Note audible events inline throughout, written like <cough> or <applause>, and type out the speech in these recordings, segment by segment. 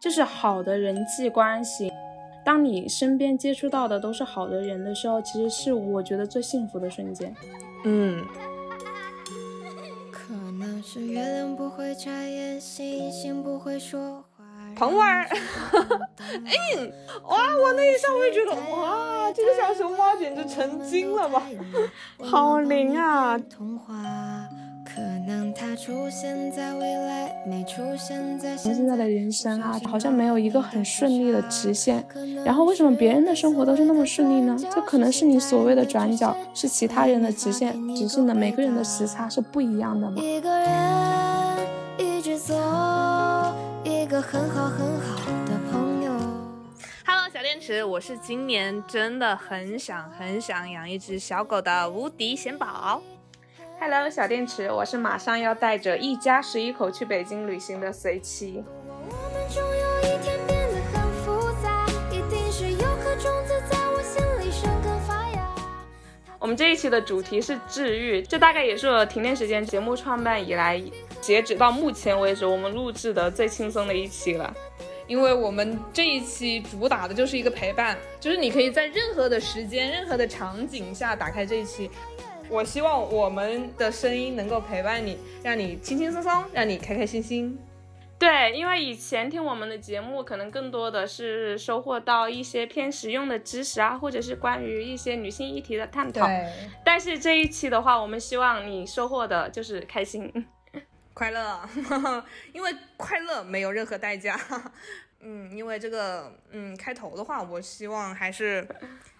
就是好的人际关系。当你身边接触到的都是好的人的时候，其实是我觉得最幸福的瞬间。嗯。可能是月亮不会眨眼，星星不会说话彭婉儿，<laughs> 哎，哇，我那一下我也觉得，哇，这个小熊猫简直成精了吧，好灵啊！我们现在的人生啊，好像没有一个很顺利的直线。然后为什么别人的生活都是那么顺利呢？这可能是你所谓的转角，是其他人的直线。只是呢每个人的时差是不一样的嘛。一个人一直走，一个很好很好的朋友。Hello，小电池，我是今年真的很想很想养一只小狗的无敌贤宝。Hello，小电池，我是马上要带着一家十一口去北京旅行的随七。我们这一期的主题是治愈，这大概也是我停电时间节目创办以来，截止到目前为止我们录制的最轻松的一期了。因为我们这一期主打的就是一个陪伴，就是你可以在任何的时间、任何的场景下打开这一期。我希望我们的声音能够陪伴你，让你轻轻松松，让你开开心心。对，因为以前听我们的节目，可能更多的是收获到一些偏实用的知识啊，或者是关于一些女性议题的探讨。对。但是这一期的话，我们希望你收获的就是开心、快乐，<laughs> 因为快乐没有任何代价。<laughs> 嗯，因为这个，嗯，开头的话，我希望还是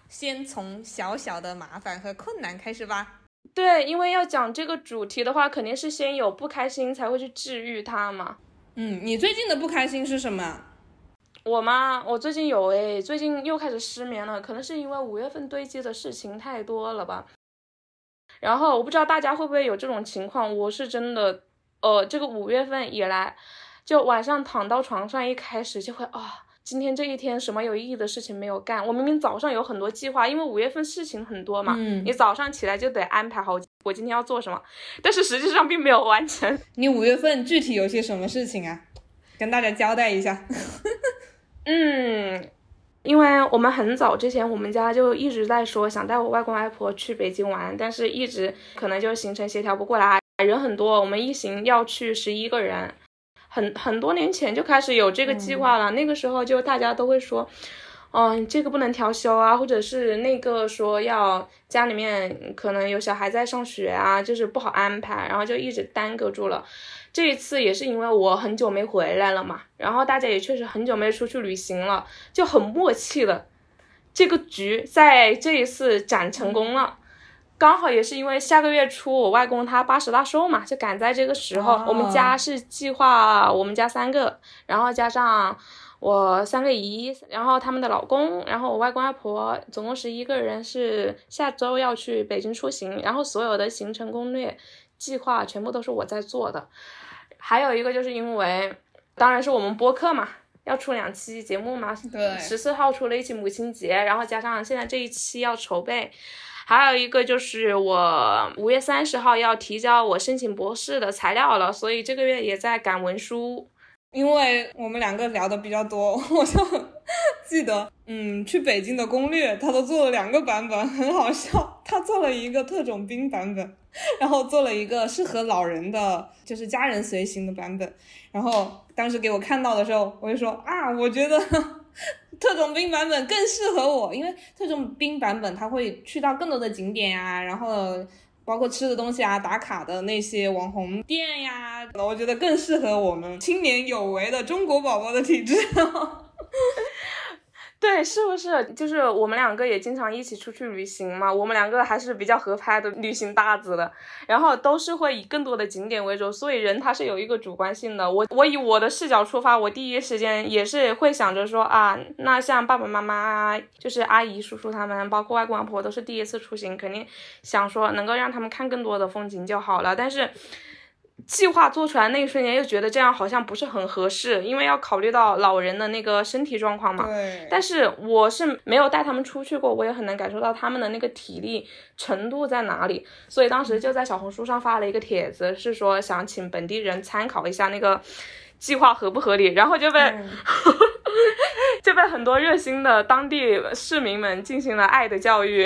先从小小的麻烦和困难开始吧。对，因为要讲这个主题的话，肯定是先有不开心才会去治愈它嘛。嗯，你最近的不开心是什么？我吗？我最近有诶，最近又开始失眠了，可能是因为五月份堆积的事情太多了吧。然后我不知道大家会不会有这种情况，我是真的，呃，这个五月份以来，就晚上躺到床上一开始就会啊。今天这一天什么有意义的事情没有干？我明明早上有很多计划，因为五月份事情很多嘛，嗯你早上起来就得安排好我今天要做什么，但是实际上并没有完成。你五月份具体有些什么事情啊？跟大家交代一下。<laughs> 嗯，因为我们很早之前，我们家就一直在说想带我外公外婆去北京玩，但是一直可能就行程协调不过来，人很多，我们一行要去十一个人。很很多年前就开始有这个计划了，那个时候就大家都会说，嗯，这个不能调休啊，或者是那个说要家里面可能有小孩在上学啊，就是不好安排，然后就一直耽搁住了。这一次也是因为我很久没回来了嘛，然后大家也确实很久没出去旅行了，就很默契了。这个局在这一次展成功了。刚好也是因为下个月初我外公他八十大寿嘛，就赶在这个时候。我们家是计划我们家三个，然后加上我三个姨，然后他们的老公，然后我外公外婆，总共十一个人是下周要去北京出行，然后所有的行程攻略计划全部都是我在做的。还有一个就是因为，当然是我们播客嘛，要出两期节目嘛。对。十四号出了一期母亲节，然后加上现在这一期要筹备。还有一个就是我五月三十号要提交我申请博士的材料了，所以这个月也在赶文书。因为我们两个聊的比较多，<laughs> 我就记得，嗯，去北京的攻略他都做了两个版本，很好笑。他做了一个特种兵版本，<laughs> 然后做了一个适合老人的，就是家人随行的版本。然后当时给我看到的时候，我就说啊，我觉得。特种兵版本更适合我，因为特种兵版本它会去到更多的景点呀，然后包括吃的东西啊、打卡的那些网红店呀，我觉得更适合我们青年有为的中国宝宝的体质。对，是不是？就是我们两个也经常一起出去旅行嘛，我们两个还是比较合拍的旅行搭子的，然后都是会以更多的景点为主，所以人他是有一个主观性的。我我以我的视角出发，我第一时间也是会想着说啊，那像爸爸妈妈，就是阿姨叔叔他们，包括外公外婆都是第一次出行，肯定想说能够让他们看更多的风景就好了。但是。计划做出来那一瞬间，又觉得这样好像不是很合适，因为要考虑到老人的那个身体状况嘛。对。但是我是没有带他们出去过，我也很难感受到他们的那个体力程度在哪里，所以当时就在小红书上发了一个帖子，是说想请本地人参考一下那个计划合不合理，然后就被。<laughs> <laughs> 就被很多热心的当地市民们进行了爱的教育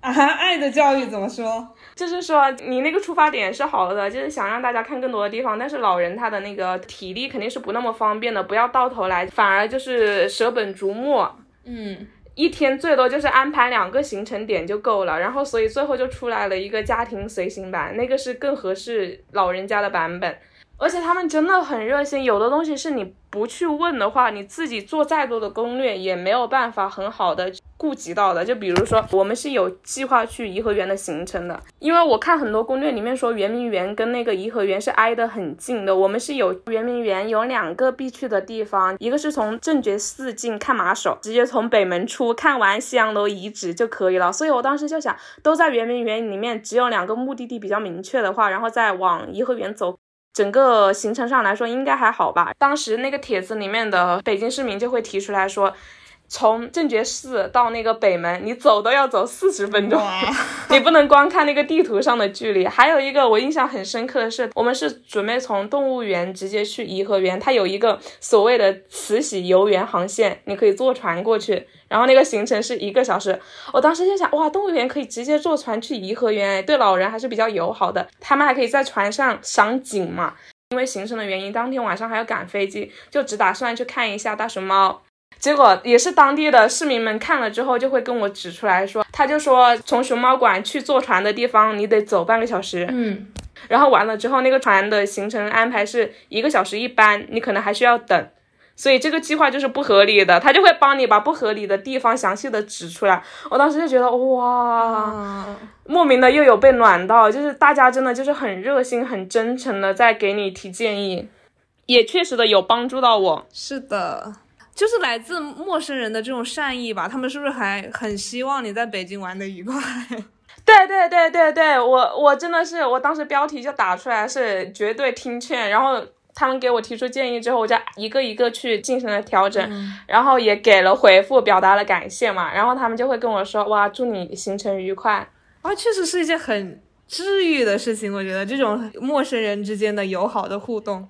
啊！爱的教育怎么说？就是说你那个出发点是好的，就是想让大家看更多的地方，但是老人他的那个体力肯定是不那么方便的，不要到头来反而就是舍本逐末。嗯，一天最多就是安排两个行程点就够了，然后所以最后就出来了一个家庭随行版，那个是更合适老人家的版本。而且他们真的很热心，有的东西是你不去问的话，你自己做再多的攻略也没有办法很好的顾及到的。就比如说，我们是有计划去颐和园的行程的，因为我看很多攻略里面说圆明园跟那个颐和园是挨得很近的。我们是有圆明园有两个必去的地方，一个是从正觉寺进看马首，直接从北门出看完西洋楼遗址就可以了。所以我当时就想，都在圆明园里面，只有两个目的地比较明确的话，然后再往颐和园走。整个行程上来说应该还好吧。当时那个帖子里面的北京市民就会提出来说，从正觉寺到那个北门，你走都要走四十分钟，<laughs> 你不能光看那个地图上的距离。还有一个我印象很深刻的是，我们是准备从动物园直接去颐和园，它有一个所谓的慈禧游园航线，你可以坐船过去。然后那个行程是一个小时，我当时就想，哇，动物园可以直接坐船去颐和园，对老人还是比较友好的。他们还可以在船上赏景嘛，因为行程的原因，当天晚上还要赶飞机，就只打算去看一下大熊猫。结果也是当地的市民们看了之后，就会跟我指出来说，他就说从熊猫馆去坐船的地方，你得走半个小时。嗯，然后完了之后，那个船的行程安排是一个小时一班，你可能还需要等。所以这个计划就是不合理的，他就会帮你把不合理的地方详细的指出来。我当时就觉得哇，莫名的又有被暖到，就是大家真的就是很热心、很真诚的在给你提建议，也确实的有帮助到我。是的，就是来自陌生人的这种善意吧。他们是不是还很希望你在北京玩的愉快？<laughs> 对对对对对，我我真的是，我当时标题就打出来是绝对听劝，然后。他们给我提出建议之后，我就一个一个去进行了调整，然后也给了回复，表达了感谢嘛。然后他们就会跟我说：“哇，祝你行程愉快。”啊，确实是一件很治愈的事情。我觉得这种陌生人之间的友好的互动。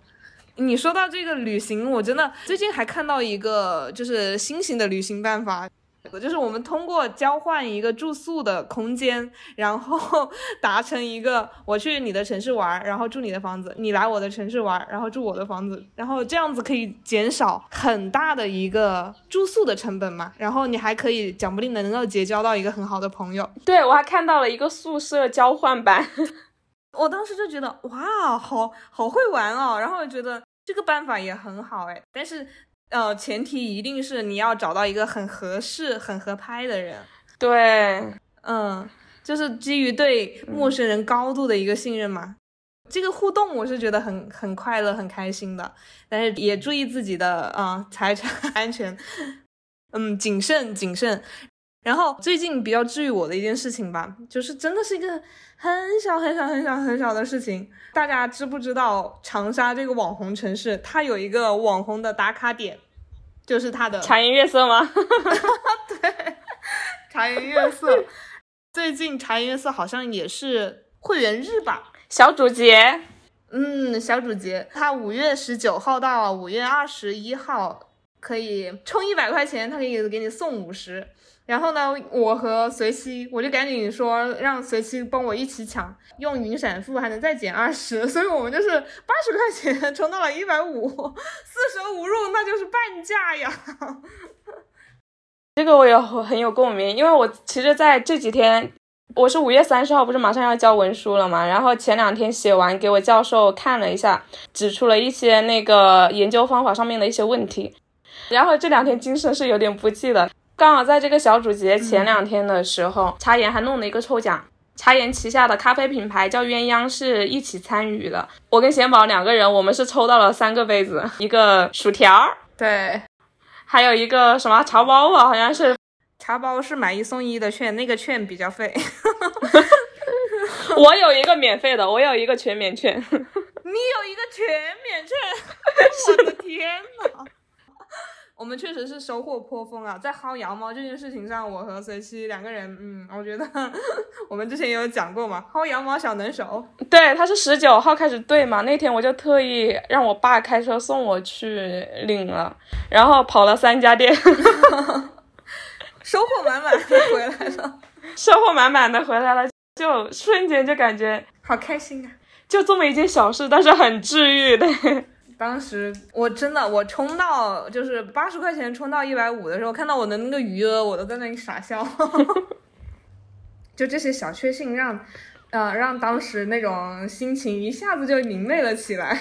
你说到这个旅行，我真的最近还看到一个就是新型的旅行办法。就是我们通过交换一个住宿的空间，然后 <laughs> 达成一个我去你的城市玩，然后住你的房子；你来我的城市玩，然后住我的房子。然后这样子可以减少很大的一个住宿的成本嘛。然后你还可以讲不定能够结交到一个很好的朋友。对我还看到了一个宿舍交换版，<laughs> 我当时就觉得哇，好好会玩哦。然后我觉得这个办法也很好哎，但是。呃，前提一定是你要找到一个很合适、很合拍的人。对，嗯，就是基于对陌生人高度的一个信任嘛。这个互动我是觉得很很快乐、很开心的，但是也注意自己的啊财产 <laughs> 安全，嗯，谨慎谨慎。然后最近比较治愈我的一件事情吧，就是真的是一个很小很小很小很小的事情。大家知不知道长沙这个网红城市，它有一个网红的打卡点，就是它的茶颜悦色吗？<laughs> 对，茶颜悦色。最近茶颜悦色好像也是会员日吧？小主节，嗯，小主节，它五月十九号到五月二十一号可以充一百块钱，它可以给你送五十。然后呢，我和随七，我就赶紧说让随七帮我一起抢，用云闪付还能再减二十，<laughs> 所以我们就是八十块钱充到了一百五，四舍五入那就是半价呀。这个我也很有共鸣，因为我其实在这几天，我是五月三十号不是马上要交文书了嘛，然后前两天写完给我教授看了一下，指出了一些那个研究方法上面的一些问题，然后这两天精神是有点不济的。刚好在这个小主节前两天的时候，茶颜还弄了一个抽奖，茶颜旗下的咖啡品牌叫鸳鸯，是一起参与的。我跟贤宝两个人，我们是抽到了三个杯子，一个薯条，对，还有一个什么茶包吧，好像是茶包是买一送一的券，那个券比较费。<laughs> 我有一个免费的，我有一个全免券。<laughs> 你有一个全免券，<laughs> 我的天呐！我们确实是收获颇丰啊，在薅羊毛这件事情上，我和随七两个人，嗯，我觉得 <laughs> 我们之前也有讲过嘛，薅羊毛小能手。对，他是十九号开始对嘛，那天我就特意让我爸开车送我去领了，然后跑了三家店，<laughs> 收获满满的回来了，<laughs> 收获满满的回来了，就瞬间就感觉好开心啊！就这么一件小事，但是很治愈的。当时我真的，我充到就是八十块钱充到一百五的时候，看到我的那个余额，我都在那里傻笑。<laughs> 就这些小确幸让，呃，让当时那种心情一下子就明媚了起来。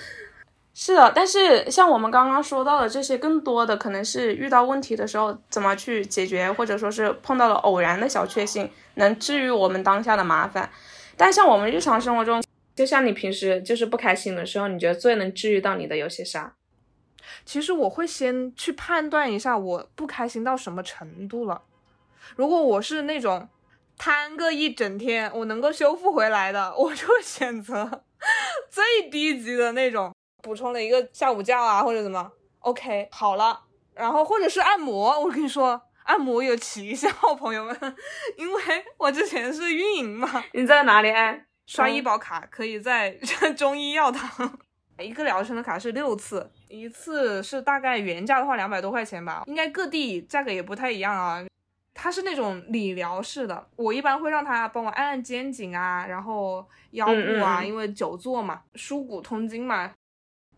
<laughs> 是的，但是像我们刚刚说到的这些，更多的可能是遇到问题的时候怎么去解决，或者说是碰到了偶然的小确幸，能治愈我们当下的麻烦。但像我们日常生活中，就像你平时就是不开心的时候，你觉得最能治愈到你的有些啥？其实我会先去判断一下我不开心到什么程度了。如果我是那种瘫个一整天，我能够修复回来的，我就选择 <laughs> 最低级的那种，补充了一个下午觉啊，或者怎么，OK 好了。然后或者是按摩，我跟你说，按摩有奇效，朋友们，<laughs> 因为我之前是运营嘛。你在哪里按？刷医保卡可以在 <laughs> 中医药堂，一个疗程的卡是六次，一次是大概原价的话两百多块钱吧，应该各地价格也不太一样啊。它是那种理疗式的，我一般会让他帮我按按肩颈啊，然后腰部啊，因为久坐嘛，舒骨通经嘛。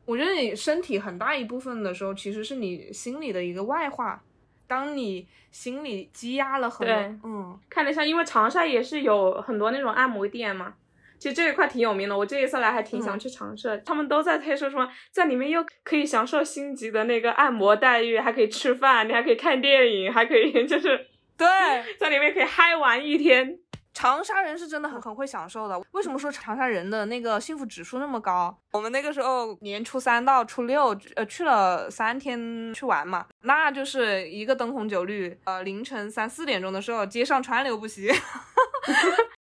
我觉得你身体很大一部分的时候，其实是你心里的一个外化。当你心里积压了很多，嗯，看了一下，因为长沙也是有很多那种按摩店嘛。其实这一块挺有名的，我这一次来还挺想去尝试。他们都在推说什么，在里面又可以享受星级的那个按摩待遇，还可以吃饭，你还可以看电影，还可以 <laughs> 就是对，<laughs> 在里面可以嗨玩一天。长沙人是真的很很会享受的。为什么说长沙人的那个幸福指数那么高？我们那个时候年初三到初六，呃，去了三天去玩嘛，那就是一个灯红酒绿，呃，凌晨三四点钟的时候，街上川流不息。<laughs>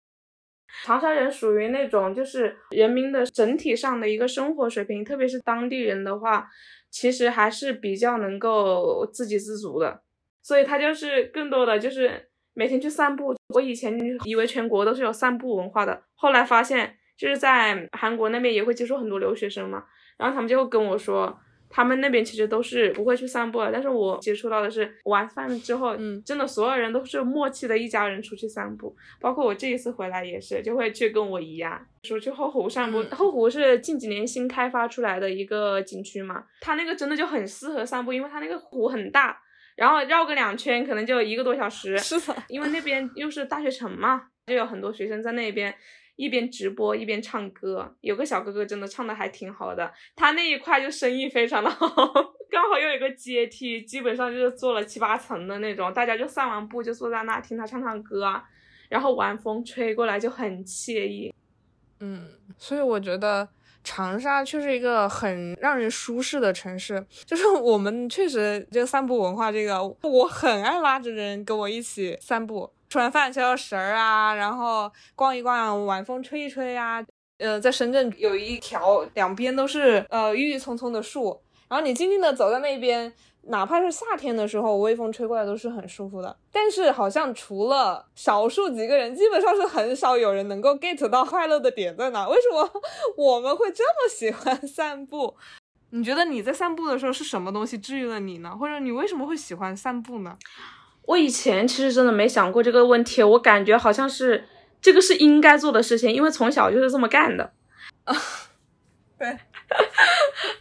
长沙人属于那种，就是人民的整体上的一个生活水平，特别是当地人的话，其实还是比较能够自给自足的。所以他就是更多的就是每天去散步。我以前以为全国都是有散步文化的，后来发现就是在韩国那边也会接触很多留学生嘛，然后他们就会跟我说。他们那边其实都是不会去散步的，但是我接触到的是晚饭之后，嗯，真的所有人都是默契的一家人出去散步，包括我这一次回来也是，就会去跟我姨呀说去后湖散步。后湖是近几年新开发出来的一个景区嘛，它那个真的就很适合散步，因为它那个湖很大，然后绕个两圈可能就一个多小时。是的，因为那边又是大学城嘛，就有很多学生在那边。一边直播一边唱歌，有个小哥哥真的唱的还挺好的，他那一块就生意非常的 <laughs> 好，刚好又有个阶梯，基本上就是坐了七八层的那种，大家就散完步就坐在那听他唱唱歌，然后晚风吹过来就很惬意。嗯，所以我觉得长沙却是一个很让人舒适的城市，就是我们确实就散步文化这个，我很爱拉着人跟我一起散步。吃完饭消消食儿啊，然后逛一逛，晚风吹一吹啊。呃，在深圳有一条两边都是呃郁郁葱葱的树，然后你静静的走在那边，哪怕是夏天的时候，微风吹过来都是很舒服的。但是好像除了少数几个人，基本上是很少有人能够 get 到快乐的点在哪。为什么我们会这么喜欢散步？你觉得你在散步的时候是什么东西治愈了你呢？或者你为什么会喜欢散步呢？我以前其实真的没想过这个问题，我感觉好像是这个是应该做的事情，因为从小就是这么干的。啊，对，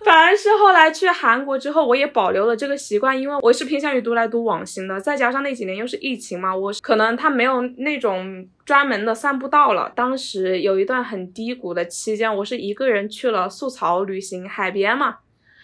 反而是后来去韩国之后，我也保留了这个习惯，因为我是偏向于独来独往型的，再加上那几年又是疫情嘛，我可能他没有那种专门的散步道了。当时有一段很低谷的期间，我是一个人去了素草旅行，海边嘛。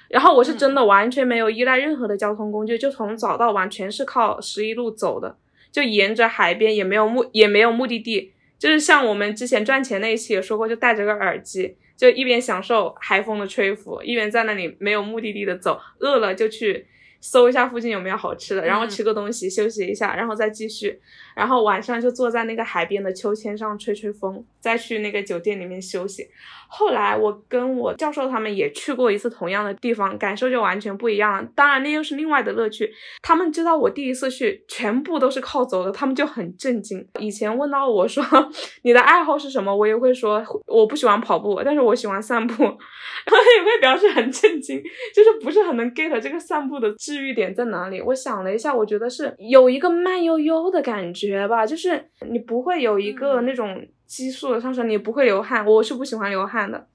然后我是真的完全没有依赖任何的交通工具，就从早到晚全是靠十一路走的，就沿着海边也没有目也没有目的地，就是像我们之前赚钱那一期也说过，就戴着个耳机，就一边享受海风的吹拂，一边在那里没有目的地的走，饿了就去搜一下附近有没有好吃的，然后吃个东西休息一下，然后再继续。然后晚上就坐在那个海边的秋千上吹吹风，再去那个酒店里面休息。后来我跟我教授他们也去过一次同样的地方，感受就完全不一样了。当然那又是另外的乐趣。他们知道我第一次去全部都是靠走的，他们就很震惊。以前问到我说 <laughs> 你的爱好是什么，我也会说我不喜欢跑步，但是我喜欢散步，然 <laughs> 后也会表示很震惊，就是不是很能 get 这个散步的治愈点在哪里。我想了一下，我觉得是有一个慢悠悠的感觉。觉吧，就是你不会有一个那种激素的上升，你不会流汗，我是不喜欢流汗的。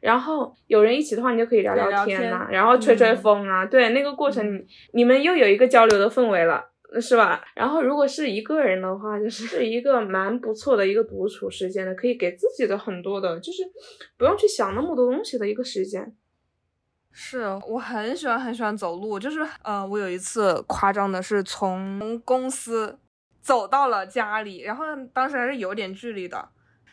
然后有人一起的话，你就可以聊聊天呐，然后吹吹风啊，对，那个过程你们又有一个交流的氛围了，是吧？然后如果是一个人的话，就是一个蛮不错的一个独处时间的，可以给自己的很多的，就是不用去想那么多东西的一个时间。是我很喜欢很喜欢走路，就是呃，我有一次夸张的是从公司。走到了家里，然后当时还是有点距离的，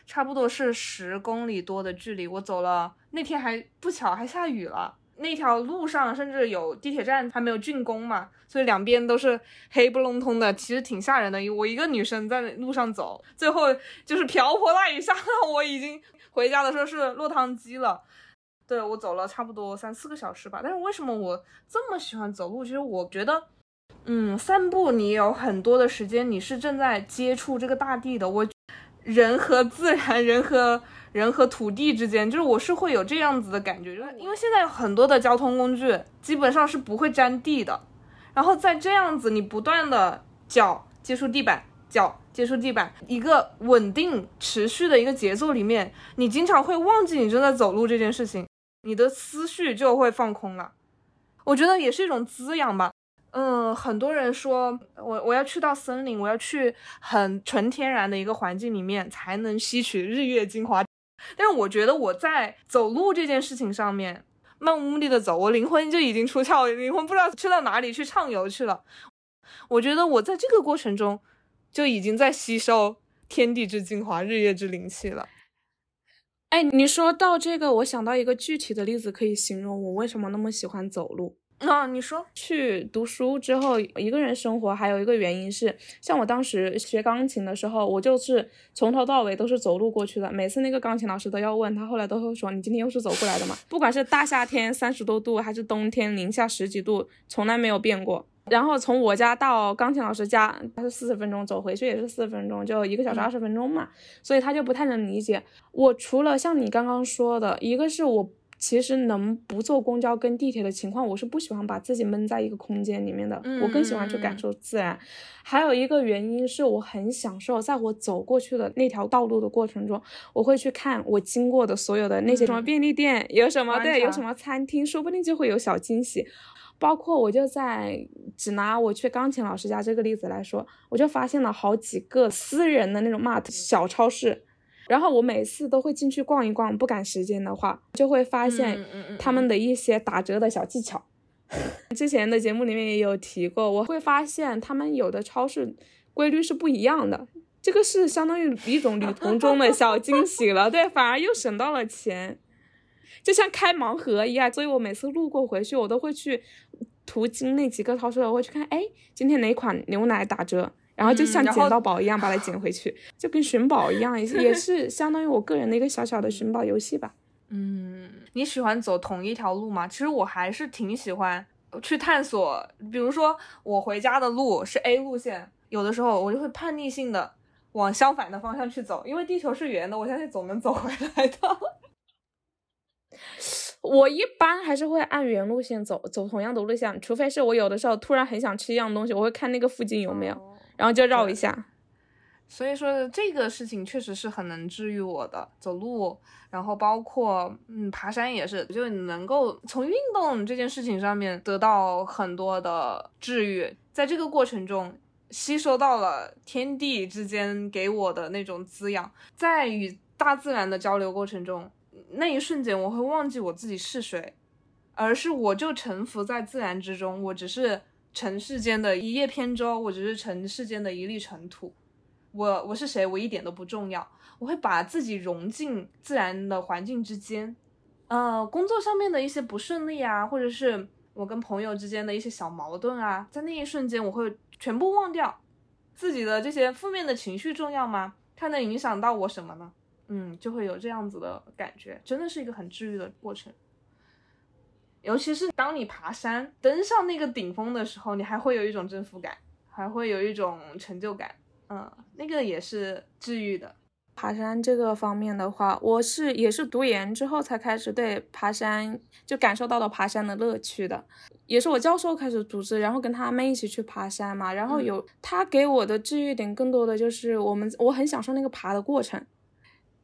差不多是十公里多的距离。我走了那天还不巧还下雨了，那条路上甚至有地铁站还没有竣工嘛，所以两边都是黑不隆咚的，其实挺吓人的。我一个女生在路上走，最后就是瓢泼大雨下我已经回家的时候是落汤鸡了。对我走了差不多三四个小时吧。但是为什么我这么喜欢走路？其实我觉得。嗯，散步你有很多的时间，你是正在接触这个大地的。我人和自然，人和人和土地之间，就是我是会有这样子的感觉，就是因为现在有很多的交通工具基本上是不会沾地的。然后在这样子，你不断的脚接触地板，脚接触地板，一个稳定持续的一个节奏里面，你经常会忘记你正在走路这件事情，你的思绪就会放空了。我觉得也是一种滋养吧。嗯，很多人说我我要去到森林，我要去很纯天然的一个环境里面，才能吸取日月精华。但是我觉得我在走路这件事情上面，漫无目的的走，我灵魂就已经出窍，灵魂不知道去到哪里去畅游去了。我觉得我在这个过程中，就已经在吸收天地之精华、日月之灵气了。哎，你说到这个，我想到一个具体的例子，可以形容我为什么那么喜欢走路。那你说去读书之后一个人生活，还有一个原因是，像我当时学钢琴的时候，我就是从头到尾都是走路过去的。每次那个钢琴老师都要问他，后来都会说：“你今天又是走过来的嘛？”不管是大夏天三十多度，还是冬天零下十几度，从来没有变过。然后从我家到钢琴老师家，他是四十分钟，走回去也是四十分钟，就一个小时二十分钟嘛。所以他就不太能理解我。除了像你刚刚说的，一个是我。其实能不坐公交跟地铁的情况，我是不喜欢把自己闷在一个空间里面的。我更喜欢去感受自然。还有一个原因是我很享受在我走过去的那条道路的过程中，我会去看我经过的所有的那些什么便利店，有什么对，有什么餐厅，说不定就会有小惊喜。包括我就在只拿我去钢琴老师家这个例子来说，我就发现了好几个私人的那种 mart 小超市。然后我每次都会进去逛一逛，不赶时间的话，就会发现他们的一些打折的小技巧。<laughs> 之前的节目里面也有提过，我会发现他们有的超市规律是不一样的，这个是相当于一种旅途中的小惊喜了，对，反而又省到了钱，就像开盲盒一样。所以我每次路过回去，我都会去途经那几个超市，我会去看，哎，今天哪款牛奶打折。然后就像捡到宝一样把它捡回去，就跟寻宝一样，也也 <laughs> 是相当于我个人的一个小小的寻宝游戏吧。嗯，你喜欢走同一条路吗？其实我还是挺喜欢去探索，比如说我回家的路是 A 路线，有的时候我就会叛逆性的往相反的方向去走，因为地球是圆的，我相信总能走回来的。<laughs> 我一般还是会按原路线走，走同样的路线，除非是我有的时候突然很想吃一样东西，我会看那个附近有没有。然后就绕一下，所以说这个事情确实是很能治愈我的。走路，然后包括嗯爬山也是，就能够从运动这件事情上面得到很多的治愈。在这个过程中，吸收到了天地之间给我的那种滋养。在与大自然的交流过程中，那一瞬间我会忘记我自己是谁，而是我就沉浮在自然之中，我只是。尘世间的一叶扁舟，我只是尘世间的一粒尘土。我我是谁？我一点都不重要。我会把自己融进自然的环境之间。呃，工作上面的一些不顺利啊，或者是我跟朋友之间的一些小矛盾啊，在那一瞬间我会全部忘掉。自己的这些负面的情绪重要吗？它能影响到我什么呢？嗯，就会有这样子的感觉，真的是一个很治愈的过程。尤其是当你爬山登上那个顶峰的时候，你还会有一种征服感，还会有一种成就感。嗯，那个也是治愈的。爬山这个方面的话，我是也是读研之后才开始对爬山就感受到了爬山的乐趣的，也是我教授开始组织，然后跟他们一起去爬山嘛，然后有他给我的治愈点，更多的就是我们我很享受那个爬的过程。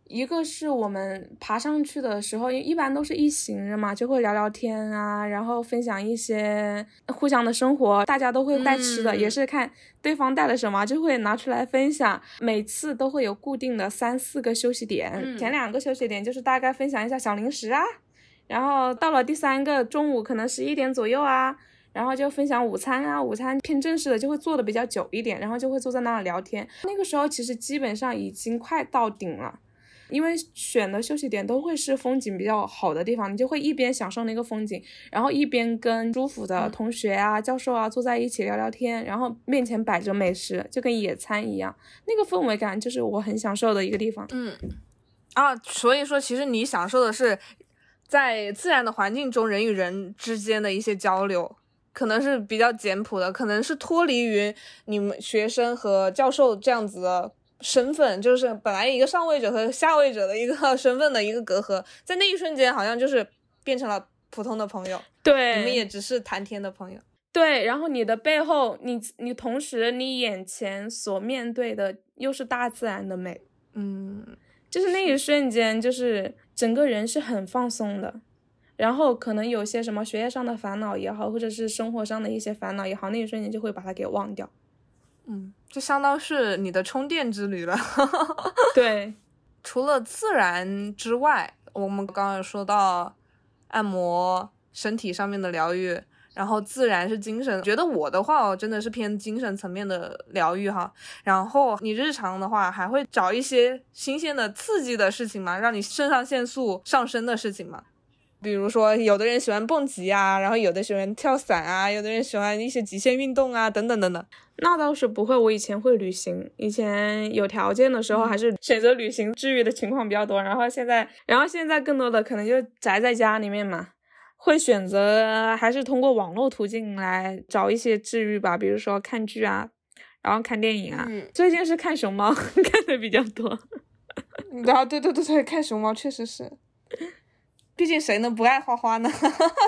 一个是我们爬上去的时候，一般都是一行人嘛，就会聊聊天啊，然后分享一些互相的生活，大家都会带吃的，也是看对方带了什么，就会拿出来分享。每次都会有固定的三四个休息点，前两个休息点就是大概分享一下小零食啊，然后到了第三个中午可能十一点左右啊，然后就分享午餐啊，午餐偏正式的就会坐的比较久一点，然后就会坐在那里聊天。那个时候其实基本上已经快到顶了。因为选的休息点都会是风景比较好的地方，你就会一边享受那个风景，然后一边跟朱府的同学啊、教授啊坐在一起聊聊天，然后面前摆着美食，就跟野餐一样，那个氛围感就是我很享受的一个地方。嗯，啊，所以说其实你享受的是在自然的环境中人与人之间的一些交流，可能是比较简朴的，可能是脱离于你们学生和教授这样子的。身份就是本来一个上位者和下位者的一个 <laughs> 身份的一个隔阂，在那一瞬间好像就是变成了普通的朋友，对，你们也只是谈天的朋友，对。然后你的背后，你你同时你眼前所面对的又是大自然的美，嗯，就是那一瞬间，就是整个人是很放松的，然后可能有些什么学业上的烦恼也好，或者是生活上的一些烦恼也好，那一瞬间就会把它给忘掉。嗯，就相当是你的充电之旅了。<laughs> 对，除了自然之外，我们刚刚有说到按摩身体上面的疗愈，然后自然是精神。觉得我的话，我真的是偏精神层面的疗愈哈。然后你日常的话，还会找一些新鲜的、刺激的事情吗？让你肾上腺素上升的事情吗？比如说，有的人喜欢蹦极啊，然后有的喜欢跳伞啊，有的人喜欢一些极限运动啊，等等等等。那倒是不会，我以前会旅行，以前有条件的时候还是选择旅行治愈的情况比较多。然后现在，然后现在更多的可能就宅在家里面嘛，会选择还是通过网络途径来找一些治愈吧，比如说看剧啊，然后看电影啊。最近是看熊猫 <laughs> 看的比较多。然后对对对对，看熊猫确实是。毕竟谁能不爱花花呢？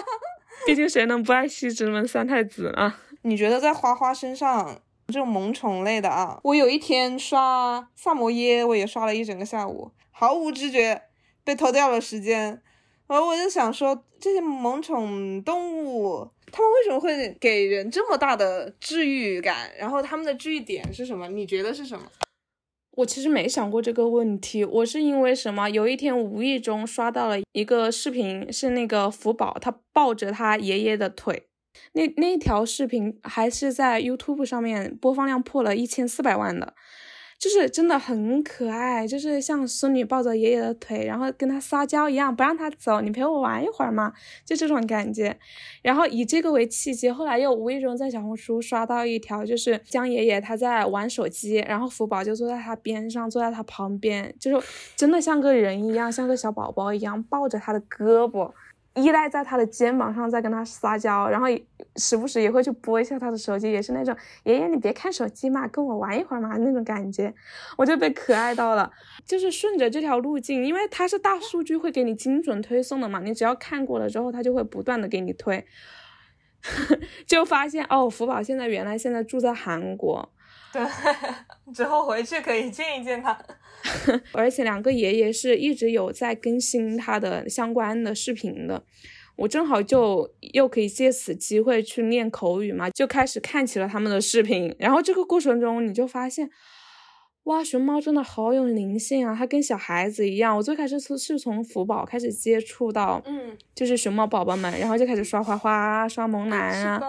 <laughs> 毕竟谁能不爱西直门三太子呢？你觉得在花花身上这种萌宠类的啊，我有一天刷萨摩耶，我也刷了一整个下午，毫无知觉被偷掉了时间。然后我就想说，这些萌宠动物，它们为什么会给人这么大的治愈感？然后它们的治愈点是什么？你觉得是什么？我其实没想过这个问题，我是因为什么？有一天无意中刷到了一个视频，是那个福宝，他抱着他爷爷的腿，那那条视频还是在 YouTube 上面播放量破了一千四百万的。就是真的很可爱，就是像孙女抱着爷爷的腿，然后跟他撒娇一样，不让他走，你陪我玩一会儿嘛，就这种感觉。然后以这个为契机，后来又无意中在小红书刷到一条，就是江爷爷他在玩手机，然后福宝就坐在他边上，坐在他旁边，就是真的像个人一样，像个小宝宝一样抱着他的胳膊。依赖在他的肩膀上，在跟他撒娇，然后时不时也会去拨一下他的手机，也是那种爷爷你别看手机嘛，跟我玩一会儿嘛那种感觉，我就被可爱到了。就是顺着这条路径，因为它是大数据会给你精准推送的嘛，你只要看过了之后，它就会不断的给你推，就发现哦，福宝现在原来现在住在韩国。<laughs> 对，之后回去可以见一见他。<laughs> 而且两个爷爷是一直有在更新他的相关的视频的，我正好就又可以借此机会去练口语嘛，就开始看起了他们的视频。然后这个过程中，你就发现，哇，熊猫真的好有灵性啊，它跟小孩子一样。我最开始是是从福宝开始接触到，嗯，就是熊猫宝宝们，然后就开始刷花花、刷萌男啊。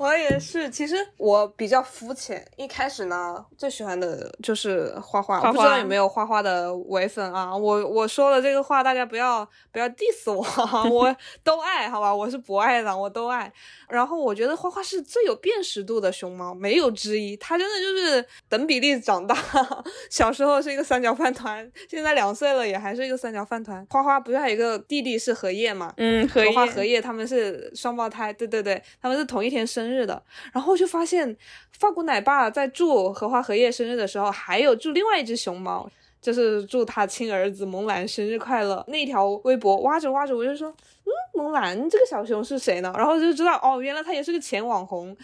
我也是，其实我比较肤浅。一开始呢，最喜欢的就是花花，花花不知道有没有花花的唯粉啊？我我说的这个话，大家不要不要 diss 我，<laughs> 我都爱好吧？我是不爱的，我都爱。然后我觉得花花是最有辨识度的熊猫，没有之一。它真的就是等比例长大，<laughs> 小时候是一个三角饭团，现在两岁了也还是一个三角饭团。花花不是还有一个弟弟是荷叶嘛？嗯，荷荷花叶荷叶他们是双胞胎，对对对，他们是同一天生日的。然后就发现法国奶爸在祝荷花荷叶生日的时候，还有祝另外一只熊猫，就是祝他亲儿子萌兰生日快乐。那条微博挖着挖着，我就说，嗯，萌兰这个小熊是谁呢？然后就知道，哦，原来他也是个前网红。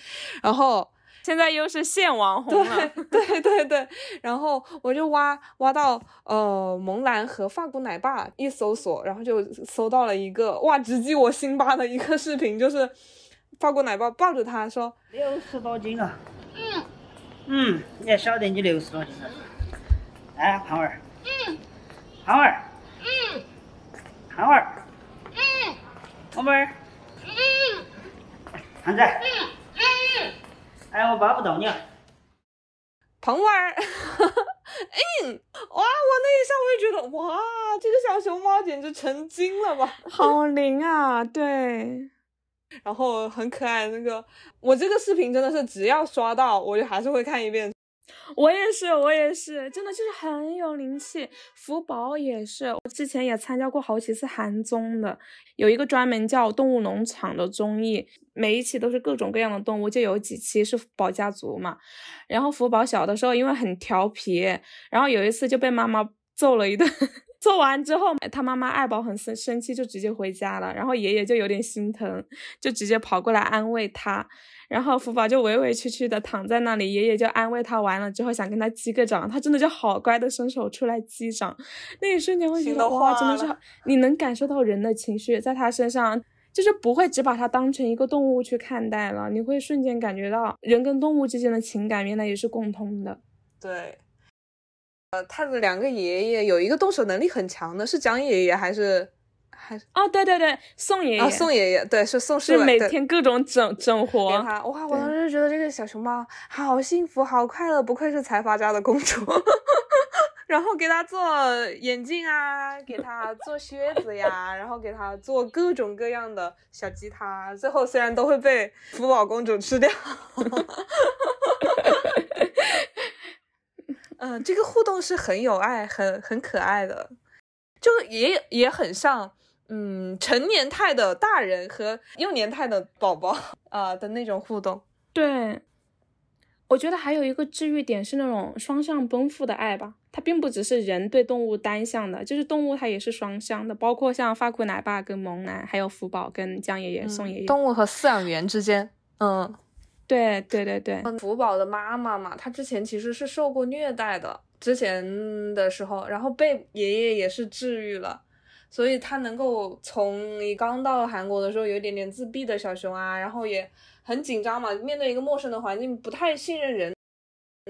然后现在又是现网红了。对对对，然后我就挖挖到呃萌兰和发古奶爸一搜索，然后就搜到了一个哇直击我心巴的一个视频，就是法国奶爸抱着他说六十多斤了。嗯。嗯，你还晓得你六十多斤了？哎，胖娃儿。嗯。胖娃儿。嗯。胖娃儿。嗯。宝贝儿。嗯。胖子。嗯。嗯。哎，我抱不动你了。彭娃儿，嗯，哇，我那一下我也觉得哇，这个小熊猫简直成精了吧，好灵啊！对，然后很可爱。那个我这个视频真的是只要刷到，我就还是会看一遍。我也是，我也是，真的就是很有灵气。福宝也是，我之前也参加过好几次韩综的，有一个专门叫《动物农场》的综艺，每一期都是各种各样的动物，就有几期是福宝家族嘛。然后福宝小的时候因为很调皮，然后有一次就被妈妈揍了一顿。揍完之后，他妈妈爱宝很生生气，就直接回家了。然后爷爷就有点心疼，就直接跑过来安慰他。然后福宝就委委屈屈的躺在那里，爷爷就安慰他完了之后，想跟他击个掌，他真的就好乖的伸手出来击掌。那一瞬间会觉得哇，真的是你能感受到人的情绪在他身上。就是不会只把他当成一个动物去看待了，你会瞬间感觉到人跟动物之间的情感原来也是共通的。对，呃，他的两个爷爷有一个动手能力很强的，是蒋爷爷还是还是哦，对对对，宋爷爷，啊宋爷爷？对，是宋世伟，是每天各种整整给活。他哇！我当时就觉得这个小熊猫好幸福，好快乐，不愧是财阀家的公主。<laughs> 然后给他做眼镜啊，给他做靴子呀，然后给他做各种各样的小吉他，最后虽然都会被福宝公主吃掉。<laughs> 嗯，这个互动是很有爱、很很可爱的，就也也很像，嗯，成年态的大人和幼年态的宝宝啊、的那种互动。对，我觉得还有一个治愈点是那种双向奔赴的爱吧，它并不只是人对动物单向的，就是动物它也是双向的，包括像发库奶爸跟萌男，还有福宝跟江爷爷、宋爷爷。动物和饲养员之间，嗯，对对对对，福宝的妈妈嘛，她之前其实是受过虐待的，之前的时候，然后被爷爷也是治愈了，所以她能够从你刚到韩国的时候有一点点自闭的小熊啊，然后也很紧张嘛，面对一个陌生的环境，不太信任人，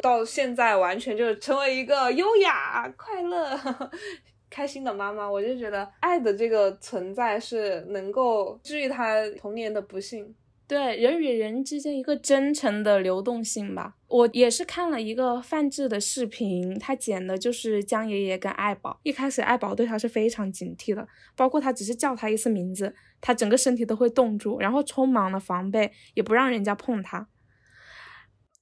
到现在完全就是成为一个优雅、快乐。<laughs> 开心的妈妈，我就觉得爱的这个存在是能够治愈她童年的不幸。对人与人之间一个真诚的流动性吧。我也是看了一个范志的视频，他剪的就是江爷爷跟爱宝。一开始爱宝对他是非常警惕的，包括他只是叫他一次名字，他整个身体都会冻住，然后匆忙的防备，也不让人家碰他。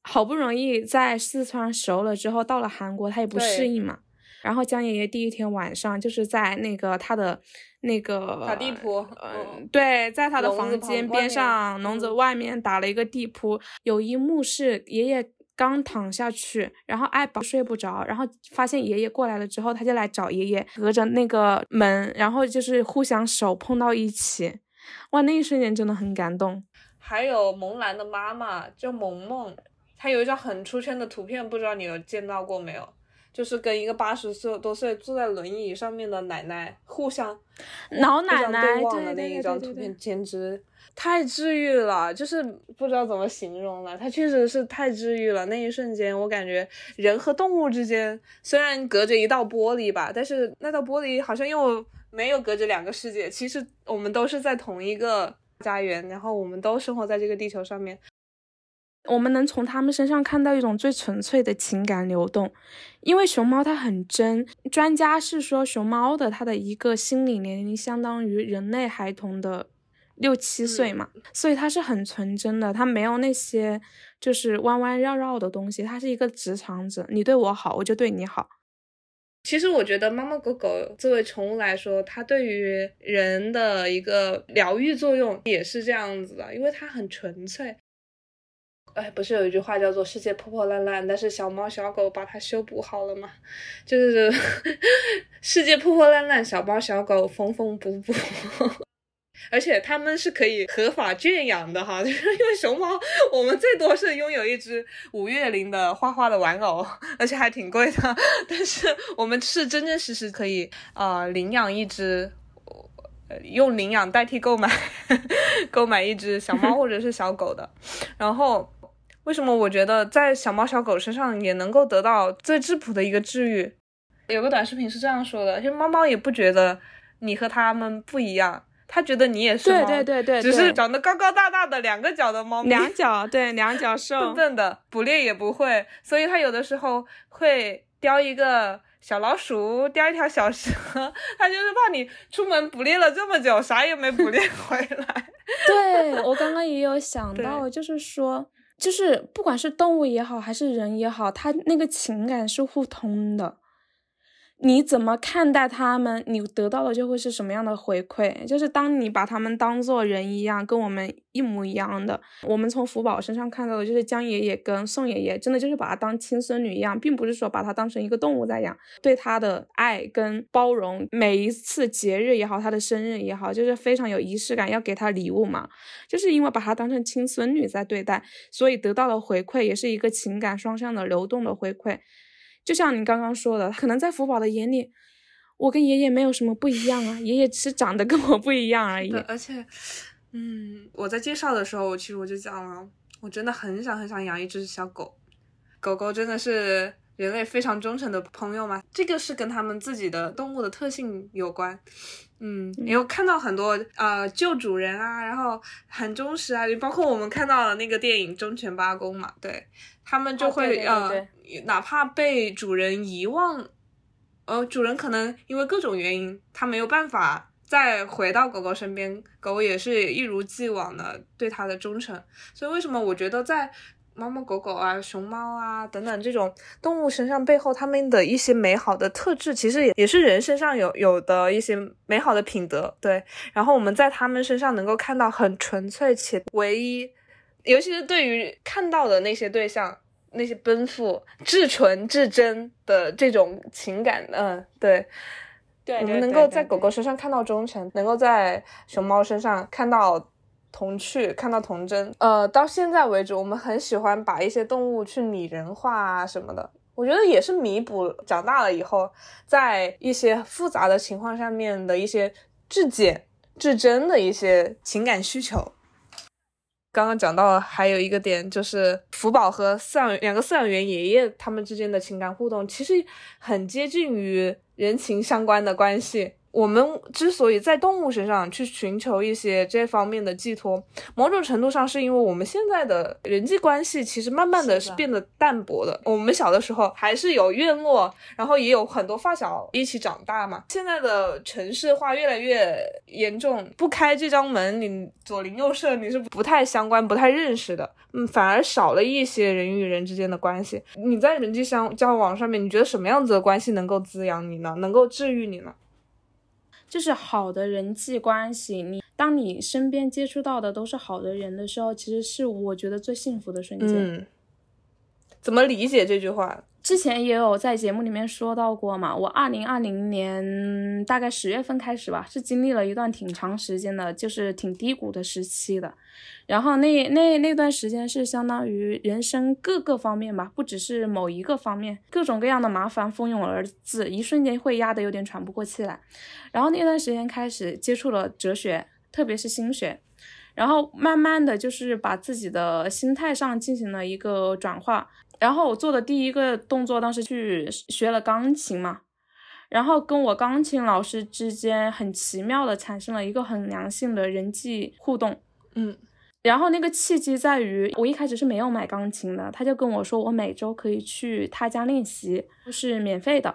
好不容易在四川熟了之后，到了韩国他也不适应嘛。然后江爷爷第一天晚上就是在那个他的那个打地铺呃嗯，对，在他的房间边上笼子嗯外面打了一个地铺，有一幕是爷爷刚躺下去，然后爱宝睡不着，然后发现爷爷过来了之后，他就来找爷爷，隔着那个门，然后就是互相手碰到一起，哇，那一瞬间真的很感动。还有萌兰的妈妈叫萌萌，她有一张很出圈的图片，不知道你有见到过没有？就是跟一个八十岁多岁坐在轮椅上面的奶奶互相老奶奶，对望的那一张图片，简直太治愈了，就是不知道怎么形容了。它确实是太治愈了，那一瞬间我感觉人和动物之间虽然隔着一道玻璃吧，但是那道玻璃好像又没有隔着两个世界。其实我们都是在同一个家园，然后我们都生活在这个地球上面。我们能从他们身上看到一种最纯粹的情感流动，因为熊猫它很真。专家是说，熊猫的它的一个心理年龄相当于人类孩童的六七岁嘛，所以它是很纯真的，它没有那些就是弯弯绕绕的东西，它是一个直肠子，你对我好，我就对你好。其实我觉得猫猫狗狗作为宠物来说，它对于人的一个疗愈作用也是这样子的，因为它很纯粹。哎，不是有一句话叫做“世界破破烂烂，但是小猫小狗把它修补好了吗？”就是 <laughs> 世界破破烂烂，小猫小狗缝缝补补，而且它们是可以合法圈养的哈。<laughs> 就是因为熊猫，我们最多是拥有一只五月龄的花花的玩偶，而且还挺贵的。<laughs> 但是我们是真真实实可以啊领养一只。用领养代替购买，购买一只小猫或者是小狗的。然后，为什么我觉得在小猫小狗身上也能够得到最质朴的一个治愈？有个短视频是这样说的：，其实猫猫也不觉得你和它们不一样，它觉得你也是猫，对对对对，只是长得高高大大的两个脚的猫咪，两脚对两脚兽，笨笨的，捕猎也不会，所以它有的时候会叼一个。小老鼠叼一条小蛇，<laughs> 它就是怕你出门捕猎了这么久，啥也没捕猎回来。对我刚刚也有想 <laughs> 到，就是说，就是不管是动物也好，还是人也好，它那个情感是互通的。你怎么看待他们，你得到的就会是什么样的回馈。就是当你把他们当做人一样，跟我们一模一样的。我们从福宝身上看到的，就是江爷爷跟宋爷爷，真的就是把他当亲孙女一样，并不是说把他当成一个动物在养。对他的爱跟包容，每一次节日也好，他的生日也好，就是非常有仪式感，要给他礼物嘛。就是因为把他当成亲孙女在对待，所以得到的回馈也是一个情感双向的流动的回馈。就像你刚刚说的，可能在福宝的眼里，我跟爷爷没有什么不一样啊，爷爷只是长得跟我不一样而已。而且，嗯，我在介绍的时候，其实我就讲了，我真的很想很想养一只小狗，狗狗真的是人类非常忠诚的朋友嘛，这个是跟他们自己的动物的特性有关。嗯，你有看到很多呃旧主人啊，然后很忠实啊，就包括我们看到的那个电影《忠犬八公》嘛，对他们就会呃，哪怕被主人遗忘，呃，主人可能因为各种原因，他没有办法再回到狗狗身边，狗也是一如既往的对它的忠诚。所以为什么我觉得在。猫猫狗狗啊，熊猫啊等等这种动物身上背后，它们的一些美好的特质，其实也也是人身上有有的一些美好的品德。对，然后我们在它们身上能够看到很纯粹且唯一，尤其是对于看到的那些对象，那些奔赴、至纯、至真的这种情感。嗯，对，对，我们能够在狗狗身上看到忠诚，能够在熊猫身上看到。童趣看到童真，呃，到现在为止，我们很喜欢把一些动物去拟人化啊什么的，我觉得也是弥补长大了以后，在一些复杂的情况下面的一些质简、质真的一些情感需求。刚刚讲到还有一个点，就是福宝和饲养两个饲养员爷爷他们之间的情感互动，其实很接近于人情相关的关系。我们之所以在动物身上去寻求一些这方面的寄托，某种程度上是因为我们现在的人际关系其实慢慢的是变得淡薄的。我们小的时候还是有院落，然后也有很多发小一起长大嘛。现在的城市化越来越严重，不开这张门，你左邻右舍你是不太相关、不太认识的，嗯，反而少了一些人与人之间的关系。你在人际相交往上面，你觉得什么样子的关系能够滋养你呢？能够治愈你呢？就是好的人际关系，你当你身边接触到的都是好的人的时候，其实是我觉得最幸福的瞬间。怎么理解这句话？之前也有在节目里面说到过嘛。我二零二零年大概十月份开始吧，是经历了一段挺长时间的，就是挺低谷的时期的。然后那那那段时间是相当于人生各个方面吧，不只是某一个方面，各种各样的麻烦蜂拥而至，一瞬间会压得有点喘不过气来。然后那段时间开始接触了哲学，特别是心学，然后慢慢的就是把自己的心态上进行了一个转化。然后我做的第一个动作，当时去学了钢琴嘛，然后跟我钢琴老师之间很奇妙的产生了一个很良性的人际互动。嗯。然后那个契机在于，我一开始是没有买钢琴的，他就跟我说我每周可以去他家练习，是免费的，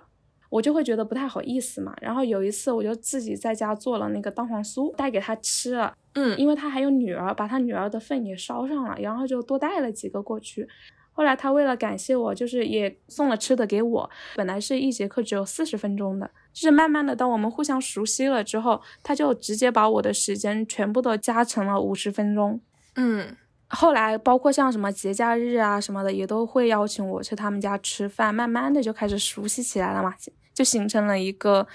我就会觉得不太好意思嘛。然后有一次我就自己在家做了那个蛋黄酥带给他吃了，嗯，因为他还有女儿，把他女儿的份也烧上了，然后就多带了几个过去。后来他为了感谢我，就是也送了吃的给我。本来是一节课只有四十分钟的，就是慢慢的当我们互相熟悉了之后，他就直接把我的时间全部都加成了五十分钟。嗯，后来包括像什么节假日啊什么的，也都会邀请我去他们家吃饭，慢慢的就开始熟悉起来了嘛，就形成了一个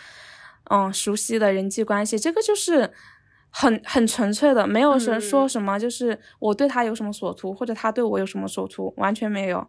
嗯熟悉的人际关系。这个就是很很纯粹的，没有说说什么就是我对他有什么所图，或者他对我有什么所图，完全没有。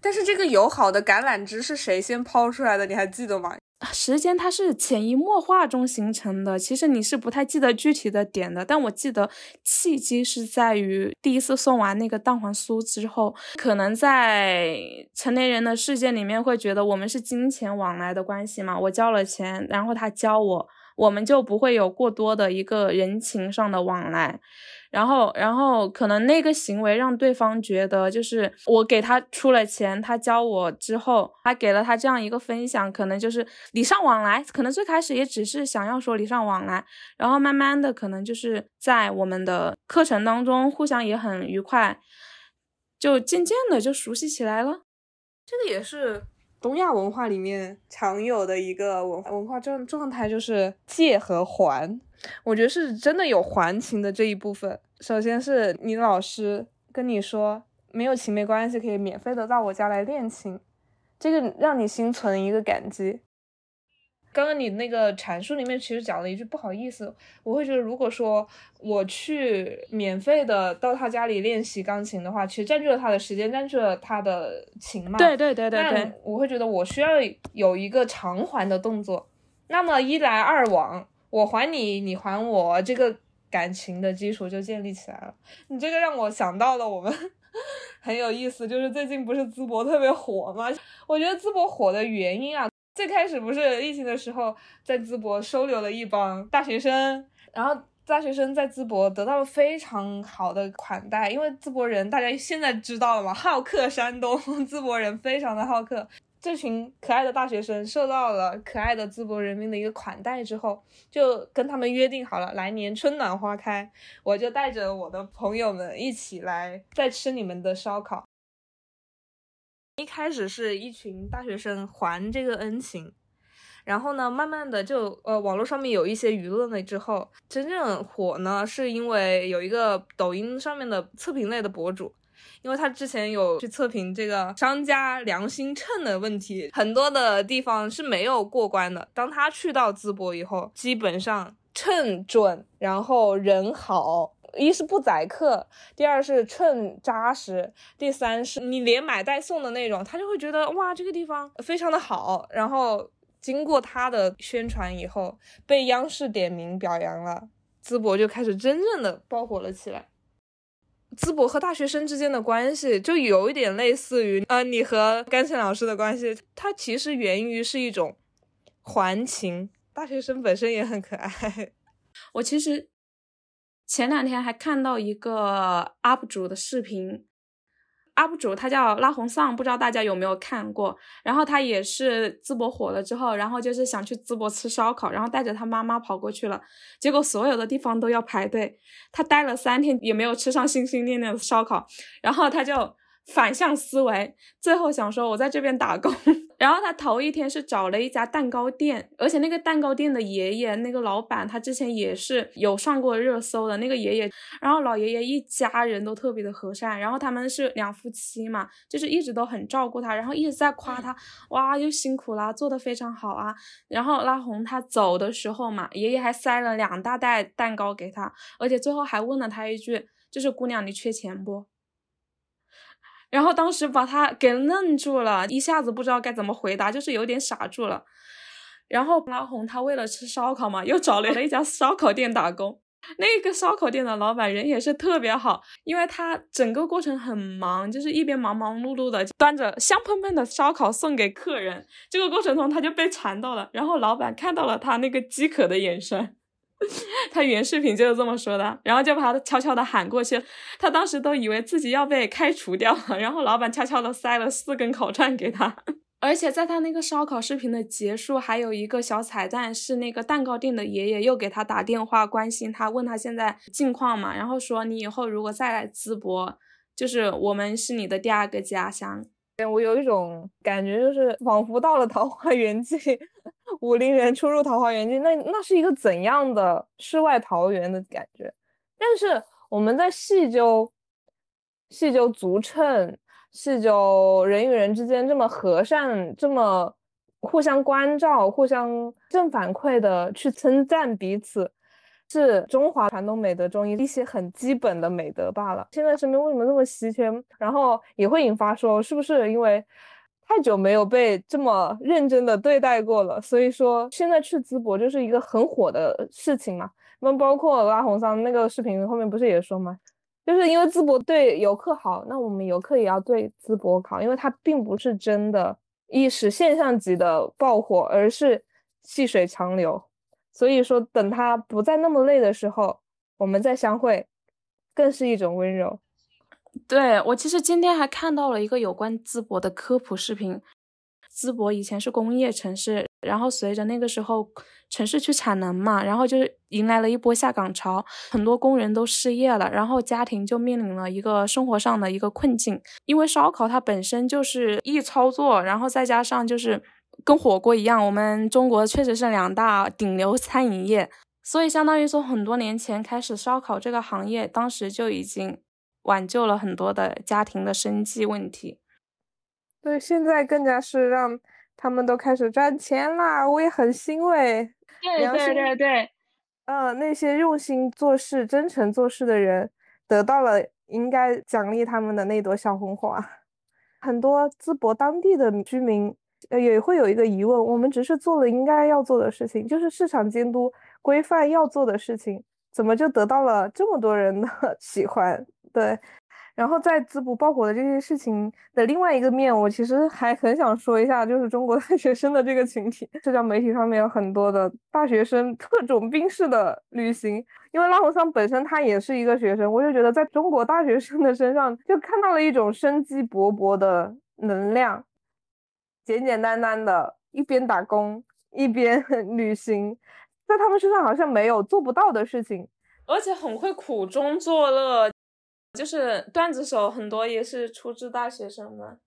但是这个友好的橄榄枝是谁先抛出来的？你还记得吗？时间它是潜移默化中形成的，其实你是不太记得具体的点的，但我记得契机是在于第一次送完那个蛋黄酥之后，可能在成年人的世界里面会觉得我们是金钱往来的关系嘛，我交了钱，然后他教我，我们就不会有过多的一个人情上的往来。然后，然后可能那个行为让对方觉得，就是我给他出了钱，他教我之后，还给了他这样一个分享，可能就是礼尚往来。可能最开始也只是想要说礼尚往来，然后慢慢的可能就是在我们的课程当中互相也很愉快，就渐渐的就熟悉起来了。这个也是东亚文化里面常有的一个文文化状状态，就是借和还。我觉得是真的有还情的这一部分。首先是你老师跟你说没有情没关系，可以免费的到我家来练琴，这个让你心存一个感激。刚刚你那个阐述里面其实讲了一句不好意思，我会觉得如果说我去免费的到他家里练习钢琴的话，其实占据了他的时间，占据了他的琴嘛。对对对对对，我会觉得我需要有一个偿还的动作。那么一来二往。我还你，你还我，这个感情的基础就建立起来了。你这个让我想到了我们 <laughs> 很有意思，就是最近不是淄博特别火吗？我觉得淄博火的原因啊，最开始不是疫情的时候，在淄博收留了一帮大学生，然后大学生在淄博得到了非常好的款待，因为淄博人大家现在知道了嘛，好客山东，<laughs> 淄博人非常的好客。这群可爱的大学生受到了可爱的淄博人民的一个款待之后，就跟他们约定好了，来年春暖花开，我就带着我的朋友们一起来再吃你们的烧烤。一开始是一群大学生还这个恩情，然后呢，慢慢的就呃网络上面有一些舆论了之后，真正火呢，是因为有一个抖音上面的测评类的博主。因为他之前有去测评这个商家良心秤的问题，很多的地方是没有过关的。当他去到淄博以后，基本上秤准，然后人好，一是不宰客，第二是趁扎实，第三是你连买带送的那种，他就会觉得哇，这个地方非常的好。然后经过他的宣传以后，被央视点名表扬了，淄博就开始真正的爆火了起来。淄博和大学生之间的关系就有一点类似于，呃，你和甘倩老师的关系，它其实源于是一种还情。大学生本身也很可爱。<laughs> 我其实前两天还看到一个 UP 主的视频。UP 主他叫拉红丧，不知道大家有没有看过。然后他也是淄博火了之后，然后就是想去淄博吃烧烤，然后带着他妈妈跑过去了。结果所有的地方都要排队，他待了三天也没有吃上心心念念的烧烤，然后他就。反向思维，最后想说，我在这边打工。然后他头一天是找了一家蛋糕店，而且那个蛋糕店的爷爷，那个老板，他之前也是有上过热搜的那个爷爷。然后老爷爷一家人都特别的和善，然后他们是两夫妻嘛，就是一直都很照顾他，然后一直在夸他，哇，又辛苦啦，做的非常好啊。然后拉红他走的时候嘛，爷爷还塞了两大袋蛋糕给他，而且最后还问了他一句，就是姑娘，你缺钱不？然后当时把他给愣住了，一下子不知道该怎么回答，就是有点傻住了。然后拉红他为了吃烧烤嘛，<laughs> 又找了一家烧烤店打工。那个烧烤店的老板人也是特别好，因为他整个过程很忙，就是一边忙忙碌碌的端着香喷喷的烧烤送给客人。这个过程中他就被馋到了，然后老板看到了他那个饥渴的眼神，<laughs> 他原视频就是这么说的，然后就把他悄悄的喊过去，他当时都以为自己要被开除掉了，然后老板悄悄的塞了四根烤串给他，<laughs> 而且在他那个烧烤视频的结束，还有一个小彩蛋，是那个蛋糕店的爷爷又给他打电话关心他，问他现在近况嘛，然后说你以后如果再来淄博，就是我们是你的第二个家乡。我有一种感觉，就是仿佛到了桃花源记，武陵人初入桃花源记，那那是一个怎样的世外桃源的感觉？但是我们在细究细究足称，细究人与人之间这么和善、这么互相关照、互相正反馈的去称赞彼此。是中华传统美德中一些很基本的美德罢了。现在身边为什么那么稀缺？然后也会引发说，是不是因为太久没有被这么认真的对待过了？所以说现在去淄博就是一个很火的事情嘛。那包括拉红桑那个视频后面不是也说吗？就是因为淄博对游客好，那我们游客也要对淄博好，因为它并不是真的一时现象级的爆火，而是细水长流。所以说，等他不再那么累的时候，我们再相会，更是一种温柔。对我其实今天还看到了一个有关淄博的科普视频。淄博以前是工业城市，然后随着那个时候城市去产能嘛，然后就是迎来了一波下岗潮，很多工人都失业了，然后家庭就面临了一个生活上的一个困境。因为烧烤它本身就是易操作，然后再加上就是。跟火锅一样，我们中国确实是两大顶流餐饮业，所以相当于说很多年前开始烧烤这个行业，当时就已经挽救了很多的家庭的生计问题。对，现在更加是让他们都开始赚钱啦，我也很欣慰。对对对对，呃，那些用心做事、真诚做事的人，得到了应该奖励他们的那朵小红花。很多淄博当地的居民。呃，也会有一个疑问，我们只是做了应该要做的事情，就是市场监督规范要做的事情，怎么就得到了这么多人的 <laughs> 喜欢？对，然后在淄博爆火的这些事情的另外一个面，我其实还很想说一下，就是中国大学生的这个群体，社交媒体上面有很多的大学生特种兵式的旅行，因为拉红桑本身他也是一个学生，我就觉得在中国大学生的身上就看到了一种生机勃勃的能量。简简单单的，一边打工一边 <laughs> 旅行，在他们身上好像没有做不到的事情，而且很会苦中作乐，就是段子手很多也是出自大学生嘛。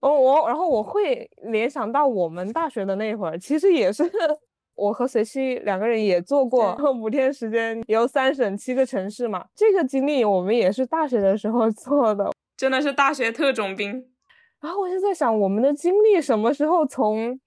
哦，我然后我会联想到我们大学的那会儿，其实也是我和随西两个人也做过五天时间游三省七个城市嘛，这个经历我们也是大学的时候 <laughs> 做的，真的是大学特种兵。然后我就在想，我们的经历什么时候从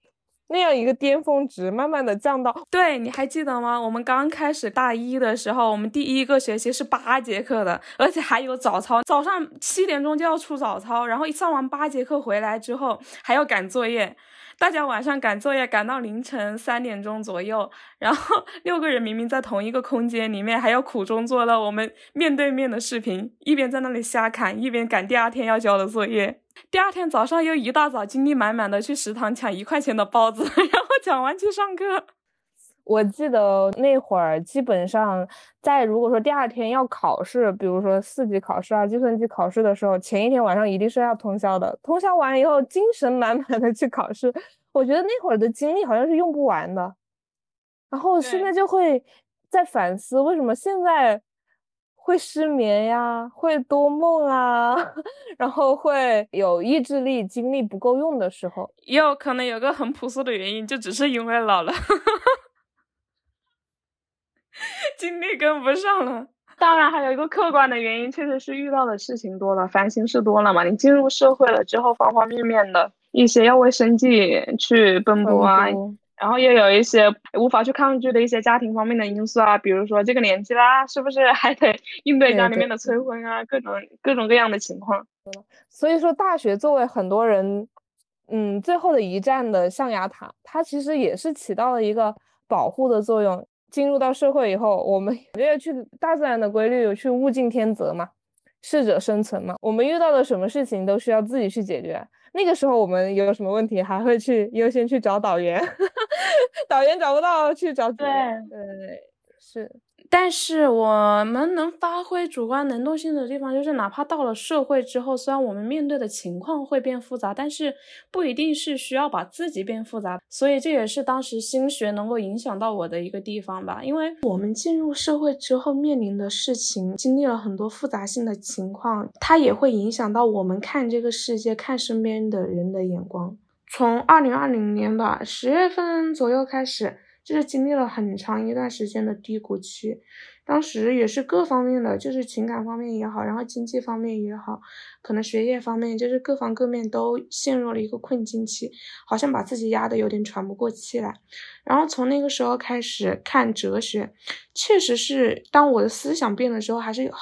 那样一个巅峰值慢慢的降到？对，你还记得吗？我们刚开始大一的时候，我们第一个学期是八节课的，而且还有早操，早上七点钟就要出早操，然后一上完八节课回来之后还要赶作业。大家晚上赶作业赶到凌晨三点钟左右，然后六个人明明在同一个空间里面，还要苦中作乐。我们面对面的视频，一边在那里瞎侃，一边赶第二天要交的作业。第二天早上又一大早精力满满的去食堂抢一块钱的包子，<laughs> 然后抢完去上课。我记得那会儿基本上在如果说第二天要考试，比如说四级考试啊、计算机考试的时候，前一天晚上一定是要通宵的。通宵完以后，精神满满的去考试。我觉得那会儿的精力好像是用不完的。然后现在就会在反思，为什么现在会失眠呀，会多梦啊，<laughs> 然后会有意志力、精力不够用的时候。也有可能有个很朴素的原因，就只是因为老了。<laughs> 精力跟不上了，当然还有一个客观的原因，确实是遇到的事情多了，烦心事多了嘛。你进入社会了之后，方方面面的一些要为生计去奔波啊，然后又有一些无法去抗拒的一些家庭方面的因素啊，比如说这个年纪啦，是不是还得应对家里面的催婚啊，各种各种各样的情况。所以说，大学作为很多人，嗯，最后的一站的象牙塔，它其实也是起到了一个保护的作用。进入到社会以后，我们要去大自然的规律，去物竞天择嘛，适者生存嘛。我们遇到的什么事情都需要自己去解决。那个时候我们有什么问题，还会去优先去找导员，<laughs> 导员找不到去找对对对，是，但是我们能发挥主观能动性的地方，就是哪怕到了社会之后，虽然我们面对的情况会变复杂，但是不一定是需要把自己变复杂。所以这也是当时心学能够影响到我的一个地方吧。因为我们进入社会之后面临的事情，经历了很多复杂性的情况，它也会影响到我们看这个世界、看身边的人的眼光。从二零二零年吧，十月份左右开始。就是经历了很长一段时间的低谷期，当时也是各方面的，就是情感方面也好，然后经济方面也好，可能学业方面，就是各方各面都陷入了一个困境期，好像把自己压得有点喘不过气来。然后从那个时候开始看哲学，确实是当我的思想变了之后，还是有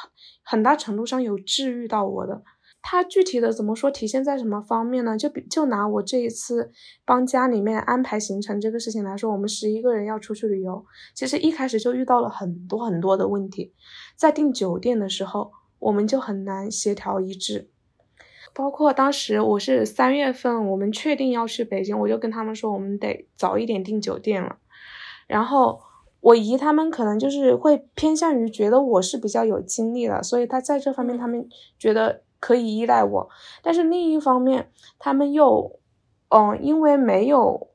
很大程度上有治愈到我的。它具体的怎么说，体现在什么方面呢？就比就拿我这一次帮家里面安排行程这个事情来说，我们十一个人要出去旅游，其实一开始就遇到了很多很多的问题，在订酒店的时候，我们就很难协调一致。包括当时我是三月份，我们确定要去北京，我就跟他们说，我们得早一点订酒店了。然后我姨他们可能就是会偏向于觉得我是比较有精力的，所以他在这方面他们觉得。可以依赖我，但是另一方面，他们又，嗯，因为没有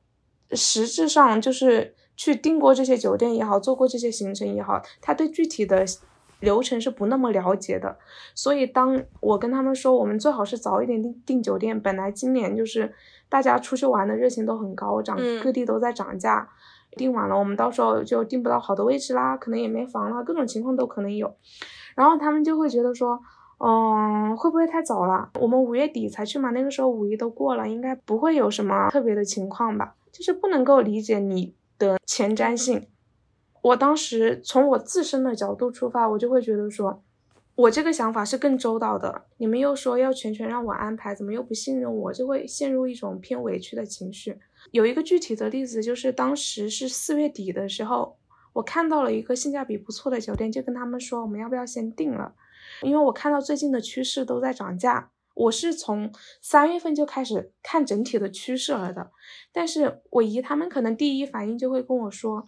实质上就是去订过这些酒店也好，做过这些行程也好，他对具体的流程是不那么了解的。所以当我跟他们说，我们最好是早一点订订酒店。本来今年就是大家出去玩的热情都很高涨，各地都在涨价，订晚了我们到时候就订不到好的位置啦，可能也没房了，各种情况都可能有。然后他们就会觉得说。嗯，会不会太早了？我们五月底才去嘛，那个时候五一都过了，应该不会有什么特别的情况吧？就是不能够理解你的前瞻性。我当时从我自身的角度出发，我就会觉得说，我这个想法是更周到的。你们又说要全权让我安排，怎么又不信任我？就会陷入一种偏委屈的情绪。有一个具体的例子，就是当时是四月底的时候，我看到了一个性价比不错的酒店，就跟他们说，我们要不要先定了？因为我看到最近的趋势都在涨价，我是从三月份就开始看整体的趋势了的，但是我姨他们可能第一反应就会跟我说。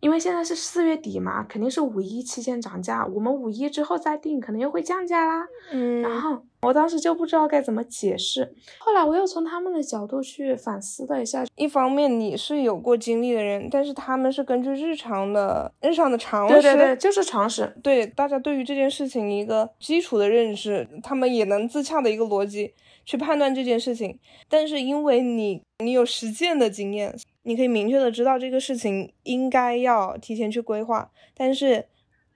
因为现在是四月底嘛，肯定是五一期间涨价，我们五一之后再定，可能又会降价啦。嗯，然后我当时就不知道该怎么解释，后来我又从他们的角度去反思了一下。一方面你是有过经历的人，但是他们是根据日常的日常的常识，对对对，就是常识，对大家对于这件事情一个基础的认识，他们也能自洽的一个逻辑去判断这件事情。但是因为你你有实践的经验。你可以明确的知道这个事情应该要提前去规划，但是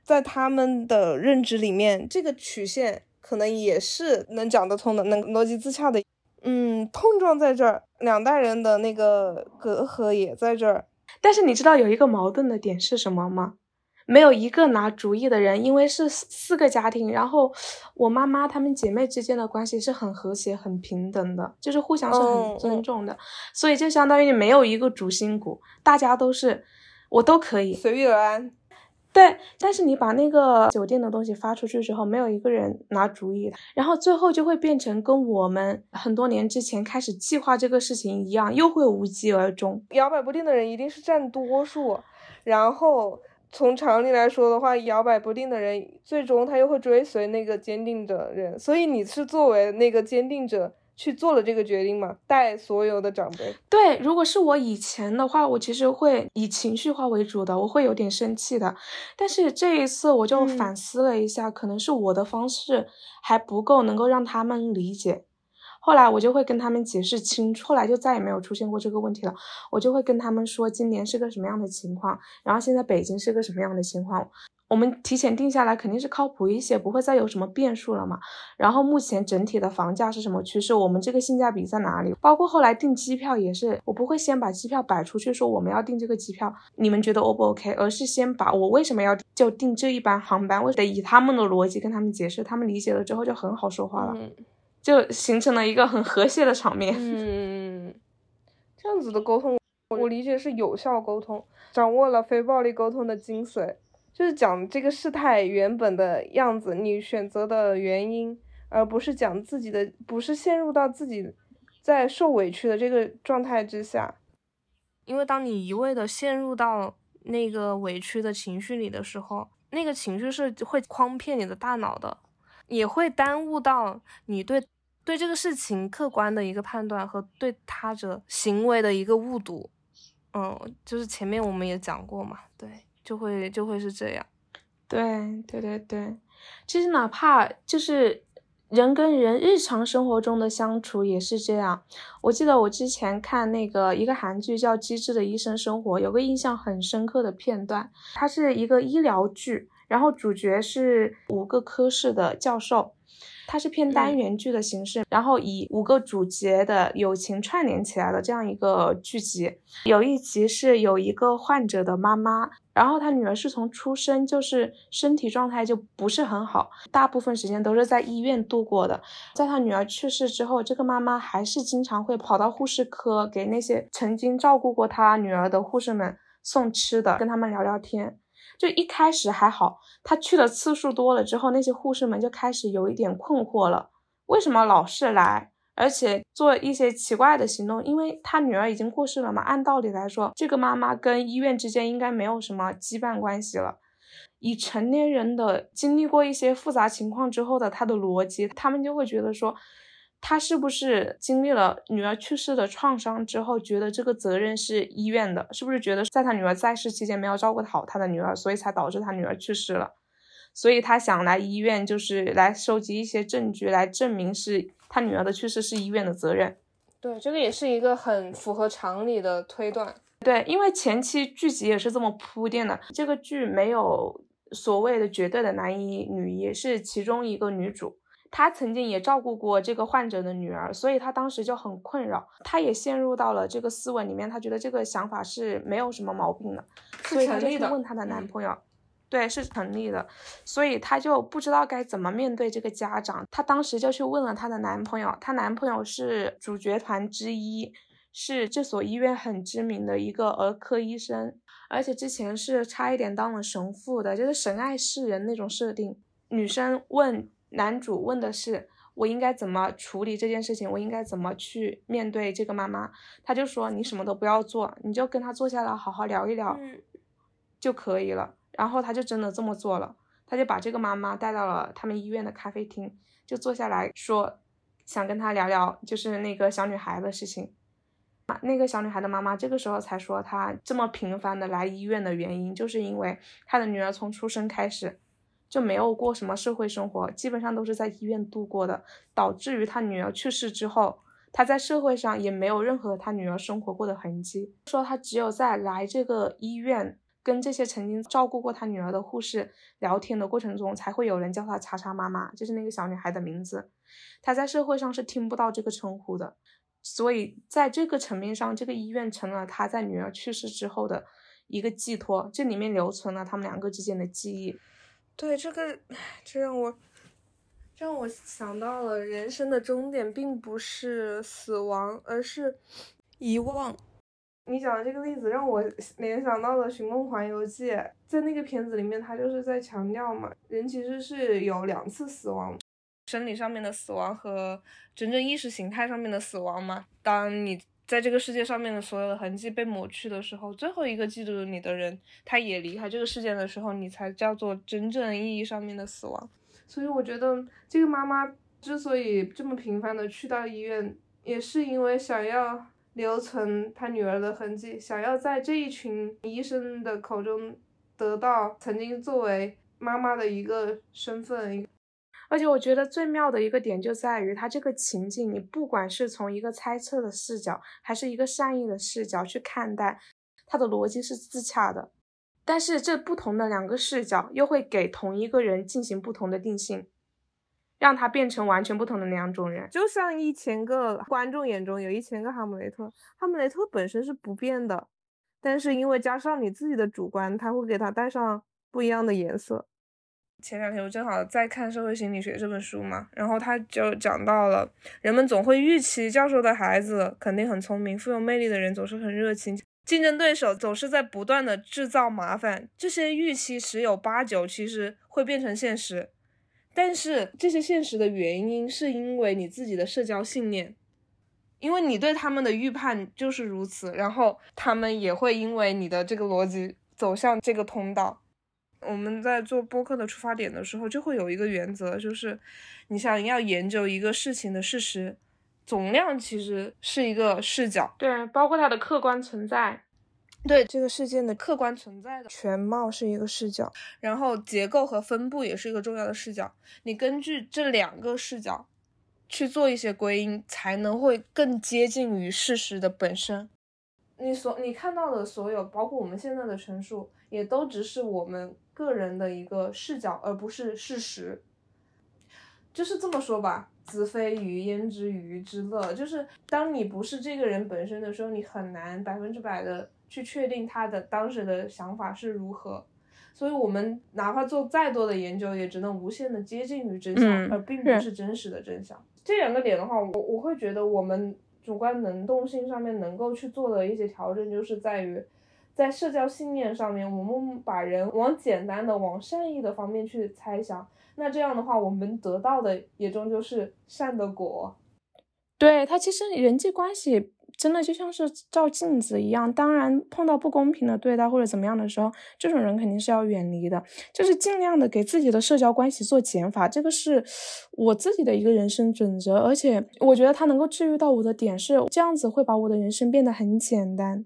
在他们的认知里面，这个曲线可能也是能讲得通的，能逻辑自洽的。嗯，碰撞在这儿，两代人的那个隔阂也在这儿。但是你知道有一个矛盾的点是什么吗？没有一个拿主意的人，因为是四四个家庭，然后我妈妈她们姐妹之间的关系是很和谐、很平等的，就是互相是很尊重的，所以就相当于你没有一个主心骨，大家都是我都可以随遇而安。对，但是你把那个酒店的东西发出去之后，没有一个人拿主意，然后最后就会变成跟我们很多年之前开始计划这个事情一样，又会无疾而终。摇摆不定的人一定是占多数，然后。从常理来说的话，摇摆不定的人，最终他又会追随那个坚定的人。所以你是作为那个坚定者去做了这个决定吗？带所有的长辈。对，如果是我以前的话，我其实会以情绪化为主的，我会有点生气的。但是这一次我就反思了一下，可能是我的方式还不够能够让他们理解。后来我就会跟他们解释清楚，后来就再也没有出现过这个问题了。我就会跟他们说今年是个什么样的情况，然后现在北京是个什么样的情况，我们提前定下来肯定是靠谱一些，不会再有什么变数了嘛。然后目前整体的房价是什么趋势，我们这个性价比在哪里？包括后来订机票也是，我不会先把机票摆出去说我们要订这个机票，你们觉得 O 不 OK？而是先把我为什么要就订这一班航班，我得以他们的逻辑跟他们解释，他们理解了之后就很好说话了。就形成了一个很和谐的场面。嗯，这样子的沟通，我理解是有效沟通，掌握了非暴力沟通的精髓，就是讲这个事态原本的样子，你选择的原因，而不是讲自己的，不是陷入到自己在受委屈的这个状态之下。因为当你一味的陷入到那个委屈的情绪里的时候，那个情绪是会诓骗你的大脑的，也会耽误到你对对这个事情客观的一个判断和对他者行为的一个误读。嗯，就是前面我们也讲过嘛，对，就会就会是这样。对对对对，其实哪怕就是人跟人日常生活中的相处也是这样。我记得我之前看那个一个韩剧叫《机智的医生生活》，有个印象很深刻的片段，它是一个医疗剧，然后主角是五个科室的教授。它是偏单元剧的形式，然后以五个主角的友情串联起来的这样一个剧集。有一集是有一个患者的妈妈，然后她女儿是从出生就是身体状态就不是很好，大部分时间都是在医院度过的。在她女儿去世之后，这个妈妈还是经常会跑到护士科，给那些曾经照顾过她女儿的护士们送吃的，跟他们聊聊天。就一开始还好，他去的次数多了之后，那些护士们就开始有一点困惑了，为什么老是来，而且做一些奇怪的行动？因为他女儿已经过世了嘛，按道理来说，这个妈妈跟医院之间应该没有什么羁绊关系了。以成年人的经历过一些复杂情况之后的他的逻辑，他们就会觉得说。他是不是经历了女儿去世的创伤之后，觉得这个责任是医院的？是不是觉得在他女儿在世期间没有照顾好他的女儿，所以才导致他女儿去世了？所以他想来医院，就是来收集一些证据，来证明是他女儿的去世是医院的责任。对，这个也是一个很符合常理的推断。对，因为前期剧集也是这么铺垫的，这个剧没有所谓的绝对的男一女一，是其中一个女主。他曾经也照顾过这个患者的女儿，所以他当时就很困扰，他也陷入到了这个思维里面，他觉得这个想法是没有什么毛病的，所以他就去问她的男朋友，对，是成立的，所以她就不知道该怎么面对这个家长，她当时就去问了她的男朋友，她男朋友是主角团之一，是这所医院很知名的一个儿科医生，而且之前是差一点当了神父的，就是神爱世人那种设定。女生问。男主问的是我应该怎么处理这件事情，我应该怎么去面对这个妈妈？他就说你什么都不要做，你就跟他坐下来好好聊一聊就可以了。然后他就真的这么做了，他就把这个妈妈带到了他们医院的咖啡厅，就坐下来说想跟他聊聊，就是那个小女孩的事情。那个小女孩的妈妈这个时候才说，她这么频繁的来医院的原因，就是因为她的女儿从出生开始。就没有过什么社会生活，基本上都是在医院度过的，导致于他女儿去世之后，他在社会上也没有任何他女儿生活过的痕迹。说他只有在来这个医院跟这些曾经照顾过他女儿的护士聊天的过程中，才会有人叫他查查妈妈，就是那个小女孩的名字。他在社会上是听不到这个称呼的，所以在这个层面上，这个医院成了他在女儿去世之后的一个寄托，这里面留存了他们两个之间的记忆。对这个，这让我，这让我想到了人生的终点并不是死亡，而是遗忘。你讲的这个例子让我联想到了《寻梦环游记》，在那个片子里面，他就是在强调嘛，人其实是有两次死亡，生理上面的死亡和真正意识形态上面的死亡嘛。当你在这个世界上面的所有的痕迹被抹去的时候，最后一个记住你的人，他也离开这个世界的时候，你才叫做真正意义上面的死亡。所以我觉得这个妈妈之所以这么频繁的去到医院，也是因为想要留存她女儿的痕迹，想要在这一群医生的口中得到曾经作为妈妈的一个身份。而且我觉得最妙的一个点就在于，他这个情境，你不管是从一个猜测的视角，还是一个善意的视角去看待，他的逻辑是自洽的。但是这不同的两个视角，又会给同一个人进行不同的定性，让他变成完全不同的两种人。就像一千个观众眼中有一千个哈姆雷特，哈姆雷特本身是不变的，但是因为加上你自己的主观，他会给他带上不一样的颜色。前两天我正好在看《社会心理学》这本书嘛，然后他就讲到了，人们总会预期教授的孩子肯定很聪明，富有魅力的人总是很热情，竞争对手总是在不断的制造麻烦，这些预期十有八九其实会变成现实，但是这些现实的原因是因为你自己的社交信念，因为你对他们的预判就是如此，然后他们也会因为你的这个逻辑走向这个通道。我们在做播客的出发点的时候，就会有一个原则，就是你想要研究一个事情的事实，总量其实是一个视角，对，包括它的客观存在。对这个事件的客观存在的全貌是一个视角，然后结构和分布也是一个重要的视角。你根据这两个视角去做一些归因，才能会更接近于事实的本身。你所你看到的所有，包括我们现在的陈述，也都只是我们个人的一个视角，而不是事实。就是这么说吧，子非鱼焉知鱼之乐？就是当你不是这个人本身的时候，你很难百分之百的。去确定他的当时的想法是如何，所以我们哪怕做再多的研究，也只能无限的接近于真相，而并不是真实的真相。这两个点的话，我我会觉得我们主观能动性上面能够去做的一些调整，就是在于在社交信念上面，我们把人往简单的、往善意的方面去猜想，那这样的话，我们得到的也终究是善的果。对他，其实人际关系。真的就像是照镜子一样，当然碰到不公平的对待或者怎么样的时候，这种人肯定是要远离的，就是尽量的给自己的社交关系做减法，这个是我自己的一个人生准则，而且我觉得他能够治愈到我的点是这样子，会把我的人生变得很简单，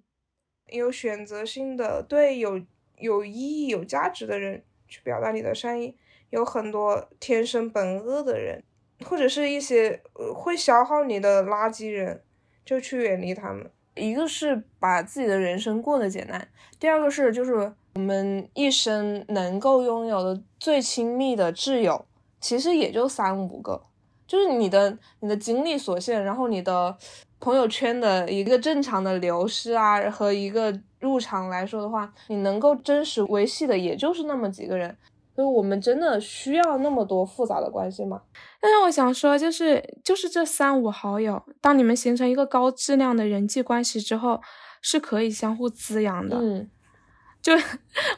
有选择性的对有有意义、有价值的人去表达你的善意，有很多天生本恶的人，或者是一些会消耗你的垃圾人。就去远离他们，一个是把自己的人生过得简单，第二个是就是我们一生能够拥有的最亲密的挚友，其实也就三五个，就是你的你的精力所限，然后你的朋友圈的一个正常的流失啊和一个入场来说的话，你能够真实维系的也就是那么几个人。所以我们真的需要那么多复杂的关系吗？但是我想说，就是就是这三五好友，当你们形成一个高质量的人际关系之后，是可以相互滋养的。嗯，<laughs> 就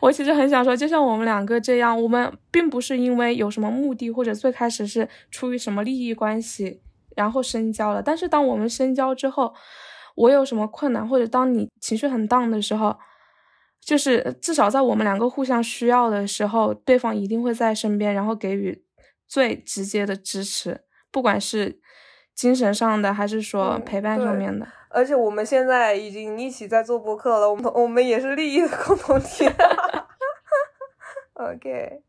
我其实很想说，就像我们两个这样，我们并不是因为有什么目的，或者最开始是出于什么利益关系，然后深交了。但是当我们深交之后，我有什么困难，或者当你情绪很 down 的时候。就是至少在我们两个互相需要的时候，对方一定会在身边，然后给予最直接的支持，不管是精神上的还是说陪伴上面的。而且我们现在已经一起在做播客了，我们我们也是利益的共同体。<laughs> <laughs> OK，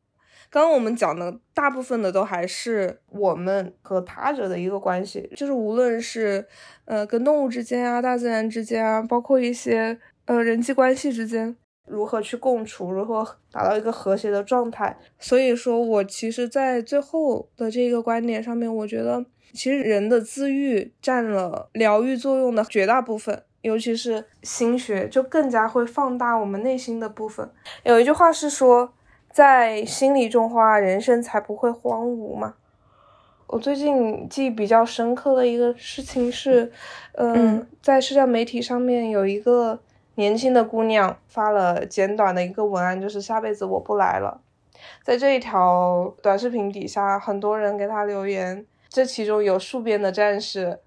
刚刚我们讲的大部分的都还是我们和他者的一个关系，就是无论是呃跟动物之间啊、大自然之间啊，包括一些呃人际关系之间。如何去共处，如何达到一个和谐的状态？所以说我其实，在最后的这个观点上面，我觉得其实人的自愈占了疗愈作用的绝大部分，尤其是心学就更加会放大我们内心的部分。有一句话是说，在心里种花，人生才不会荒芜嘛。我最近记忆比较深刻的一个事情是，嗯，在社交媒体上面有一个。年轻的姑娘发了简短的一个文案，就是下辈子我不来了。在这一条短视频底下，很多人给她留言，这其中有戍边的战士，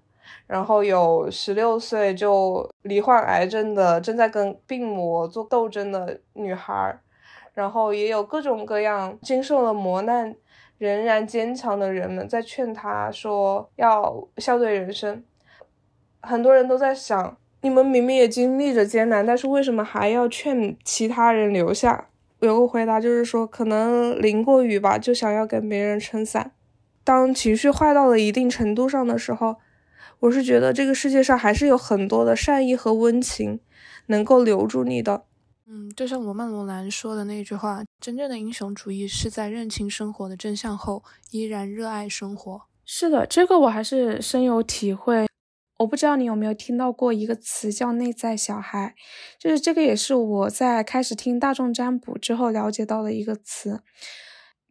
然后有十六岁就罹患癌症的，正在跟病魔做斗争的女孩，然后也有各种各样经受了磨难仍然坚强的人们在劝他说要笑对人生。很多人都在想。你们明明也经历着艰难，但是为什么还要劝其他人留下？有个回答就是说，可能淋过雨吧，就想要跟别人撑伞。当情绪坏到了一定程度上的时候，我是觉得这个世界上还是有很多的善意和温情能够留住你的。嗯，就像罗曼·罗兰说的那句话：“真正的英雄主义是在认清生活的真相后，依然热爱生活。”是的，这个我还是深有体会。我不知道你有没有听到过一个词叫“内在小孩”，就是这个也是我在开始听大众占卜之后了解到的一个词。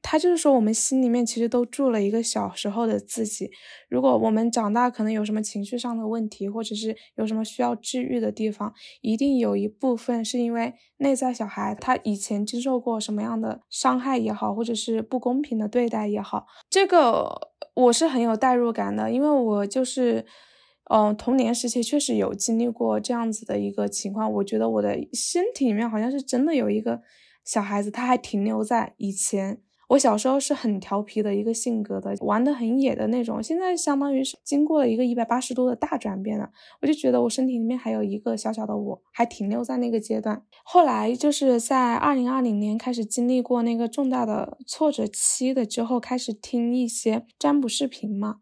他就是说，我们心里面其实都住了一个小时候的自己。如果我们长大，可能有什么情绪上的问题，或者是有什么需要治愈的地方，一定有一部分是因为内在小孩他以前经受过什么样的伤害也好，或者是不公平的对待也好。这个我是很有代入感的，因为我就是。嗯，童年时期确实有经历过这样子的一个情况。我觉得我的身体里面好像是真的有一个小孩子，他还停留在以前。我小时候是很调皮的一个性格的，玩的很野的那种。现在相当于是经过了一个一百八十度的大转变了，我就觉得我身体里面还有一个小小的我，还停留在那个阶段。后来就是在二零二零年开始经历过那个重大的挫折期的之后，开始听一些占卜视频嘛。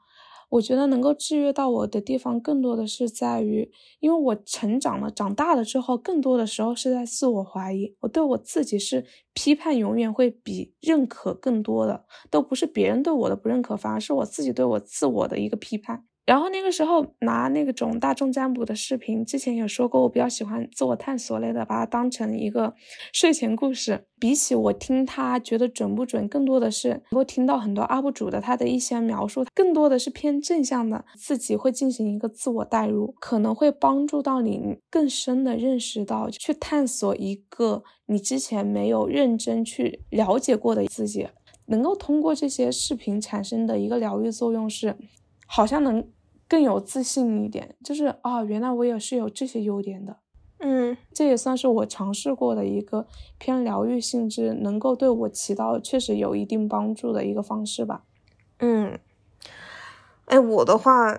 我觉得能够制约到我的地方，更多的是在于，因为我成长了，长大了之后，更多的时候是在自我怀疑。我对我自己是批判，永远会比认可更多的，都不是别人对我的不认可，反而是我自己对我自我的一个批判。然后那个时候拿那个种大众占卜的视频，之前有说过，我比较喜欢自我探索类的，把它当成一个睡前故事。比起我听他觉得准不准，更多的是能够听到很多 UP 主的他的一些描述，更多的是偏正向的，自己会进行一个自我代入，可能会帮助到你更深的认识到，去探索一个你之前没有认真去了解过的自己，能够通过这些视频产生的一个疗愈作用是。好像能更有自信一点，就是啊，原来我也是有这些优点的，嗯，这也算是我尝试过的一个偏疗愈性质，能够对我起到确实有一定帮助的一个方式吧。嗯，哎，我的话，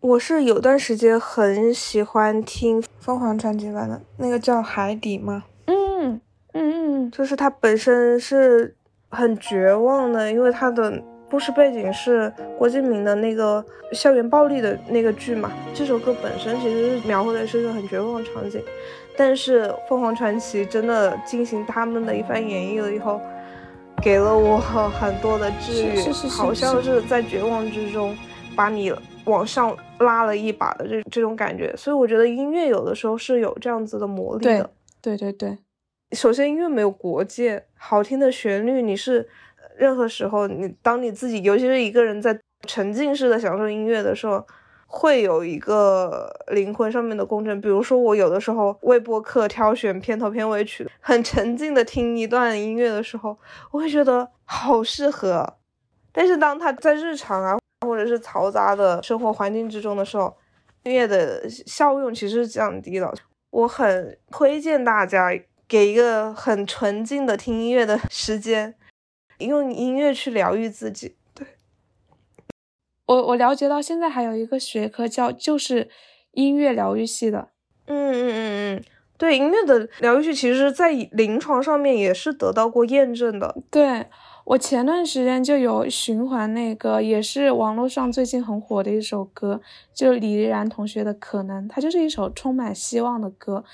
我是有段时间很喜欢听凤凰传奇版的那个叫《海底》嘛？嗯嗯嗯，就是它本身是很绝望的，因为它的。故事背景是郭敬明的那个校园暴力的那个剧嘛？这首歌本身其实是描绘的是一个很绝望的场景，但是凤凰传奇真的进行他们的一番演绎了以后，给了我很多的治愈，好像是在绝望之中把你往上拉了一把的这这种感觉。所以我觉得音乐有的时候是有这样子的魔力的。对对对，首先音乐没有国界，好听的旋律你是。任何时候，你当你自己，尤其是一个人在沉浸式的享受音乐的时候，会有一个灵魂上面的共振。比如说，我有的时候为播客挑选片头片尾曲，很沉浸的听一段音乐的时候，我会觉得好适合。但是当他在日常啊，或者是嘈杂的生活环境之中的时候，音乐的效用其实是降低了。我很推荐大家给一个很纯净的听音乐的时间。用音乐去疗愈自己，对我我了解到现在还有一个学科叫就是音乐疗愈系的，嗯嗯嗯嗯，对音乐的疗愈系，其实在临床上面也是得到过验证的。对我前段时间就有循环那个，也是网络上最近很火的一首歌，就李依然同学的《可能》，它就是一首充满希望的歌。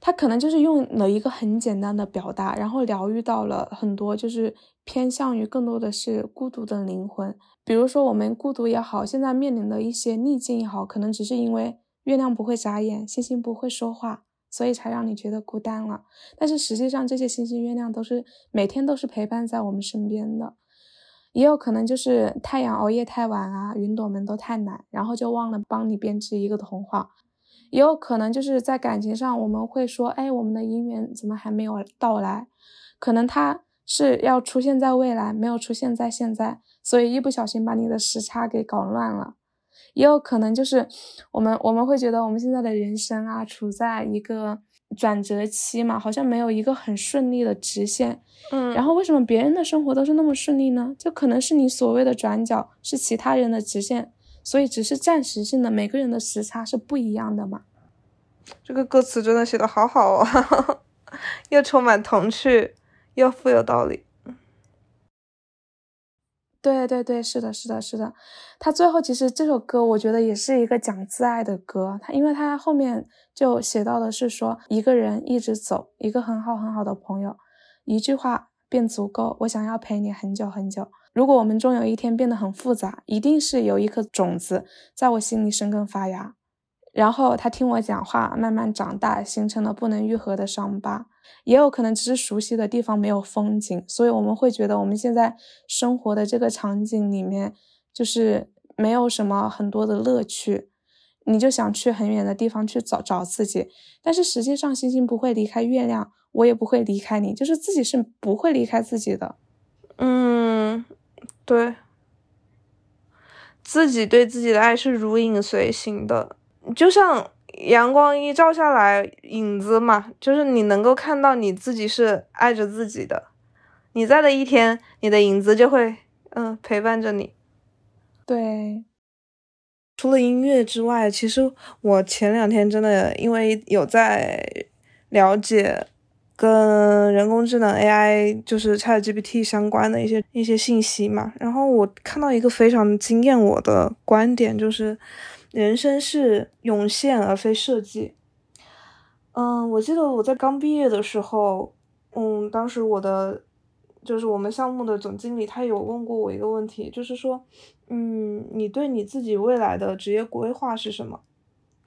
他可能就是用了一个很简单的表达，然后疗愈到了很多，就是偏向于更多的是孤独的灵魂。比如说我们孤独也好，现在面临的一些逆境也好，可能只是因为月亮不会眨眼，星星不会说话，所以才让你觉得孤单了。但是实际上，这些星星月亮都是每天都是陪伴在我们身边的。也有可能就是太阳熬夜太晚啊，云朵们都太懒，然后就忘了帮你编织一个童话。也有可能就是在感情上，我们会说，哎，我们的姻缘怎么还没有到来？可能他是要出现在未来，没有出现在现在，所以一不小心把你的时差给搞乱了。也有可能就是我们我们会觉得我们现在的人生啊，处在一个转折期嘛，好像没有一个很顺利的直线。嗯，然后为什么别人的生活都是那么顺利呢？就可能是你所谓的转角是其他人的直线。所以只是暂时性的，每个人的时差是不一样的嘛。这个歌词真的写的好好哦，<laughs> 又充满童趣，又富有道理。对对对，是的，是的，是的。他最后其实这首歌，我觉得也是一个讲自爱的歌。他因为他后面就写到的是说，一个人一直走，一个很好很好的朋友，一句话便足够。我想要陪你很久很久。如果我们终有一天变得很复杂，一定是有一颗种子在我心里生根发芽，然后他听我讲话，慢慢长大，形成了不能愈合的伤疤。也有可能只是熟悉的地方没有风景，所以我们会觉得我们现在生活的这个场景里面就是没有什么很多的乐趣，你就想去很远的地方去找找自己。但是实际上，星星不会离开月亮，我也不会离开你，就是自己是不会离开自己的。嗯。对，自己对自己的爱是如影随形的，就像阳光一照下来，影子嘛，就是你能够看到你自己是爱着自己的。你在的一天，你的影子就会嗯陪伴着你。对，除了音乐之外，其实我前两天真的因为有在了解。跟人工智能 AI 就是 ChatGPT 相关的一些一些信息嘛，然后我看到一个非常惊艳我的观点，就是人生是涌现而非设计。嗯，我记得我在刚毕业的时候，嗯，当时我的就是我们项目的总经理他有问过我一个问题，就是说，嗯，你对你自己未来的职业规划是什么？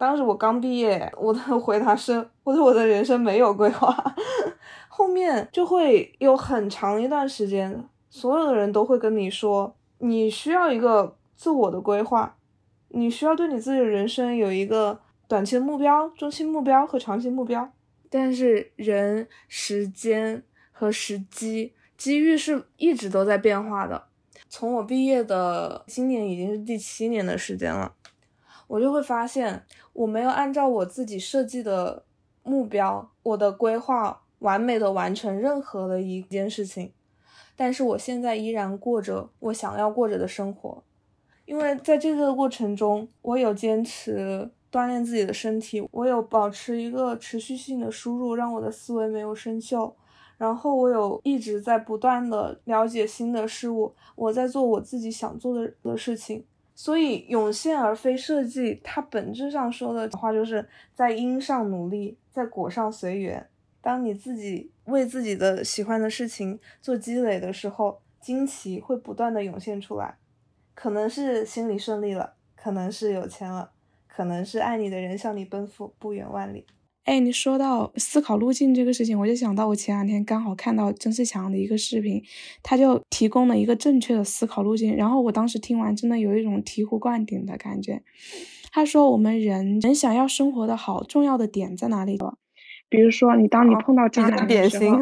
当时我刚毕业，我的 <laughs> 回答是，我对我的人生没有规划。<laughs> 后面就会有很长一段时间，所有的人都会跟你说，你需要一个自我的规划，你需要对你自己的人生有一个短期的目标、中期目标和长期目标。但是人、时间和时机、机遇是一直都在变化的。从我毕业的今年已经是第七年的时间了。我就会发现，我没有按照我自己设计的目标、我的规划完美的完成任何的一件事情，但是我现在依然过着我想要过着的生活，因为在这个过程中，我有坚持锻炼自己的身体，我有保持一个持续性的输入，让我的思维没有生锈，然后我有一直在不断的了解新的事物，我在做我自己想做的的事情。所以涌现而非设计，它本质上说的话就是在因上努力，在果上随缘。当你自己为自己的喜欢的事情做积累的时候，惊奇会不断的涌现出来。可能是心里顺利了，可能是有钱了，可能是爱你的人向你奔赴不远万里。哎，你说到思考路径这个事情，我就想到我前两天刚好看到曾仕强的一个视频，他就提供了一个正确的思考路径。然后我当时听完，真的有一种醍醐灌顶的感觉。他说，我们人人想要生活的好，重要的点在哪里？比如说，你当你碰到渣男的时候，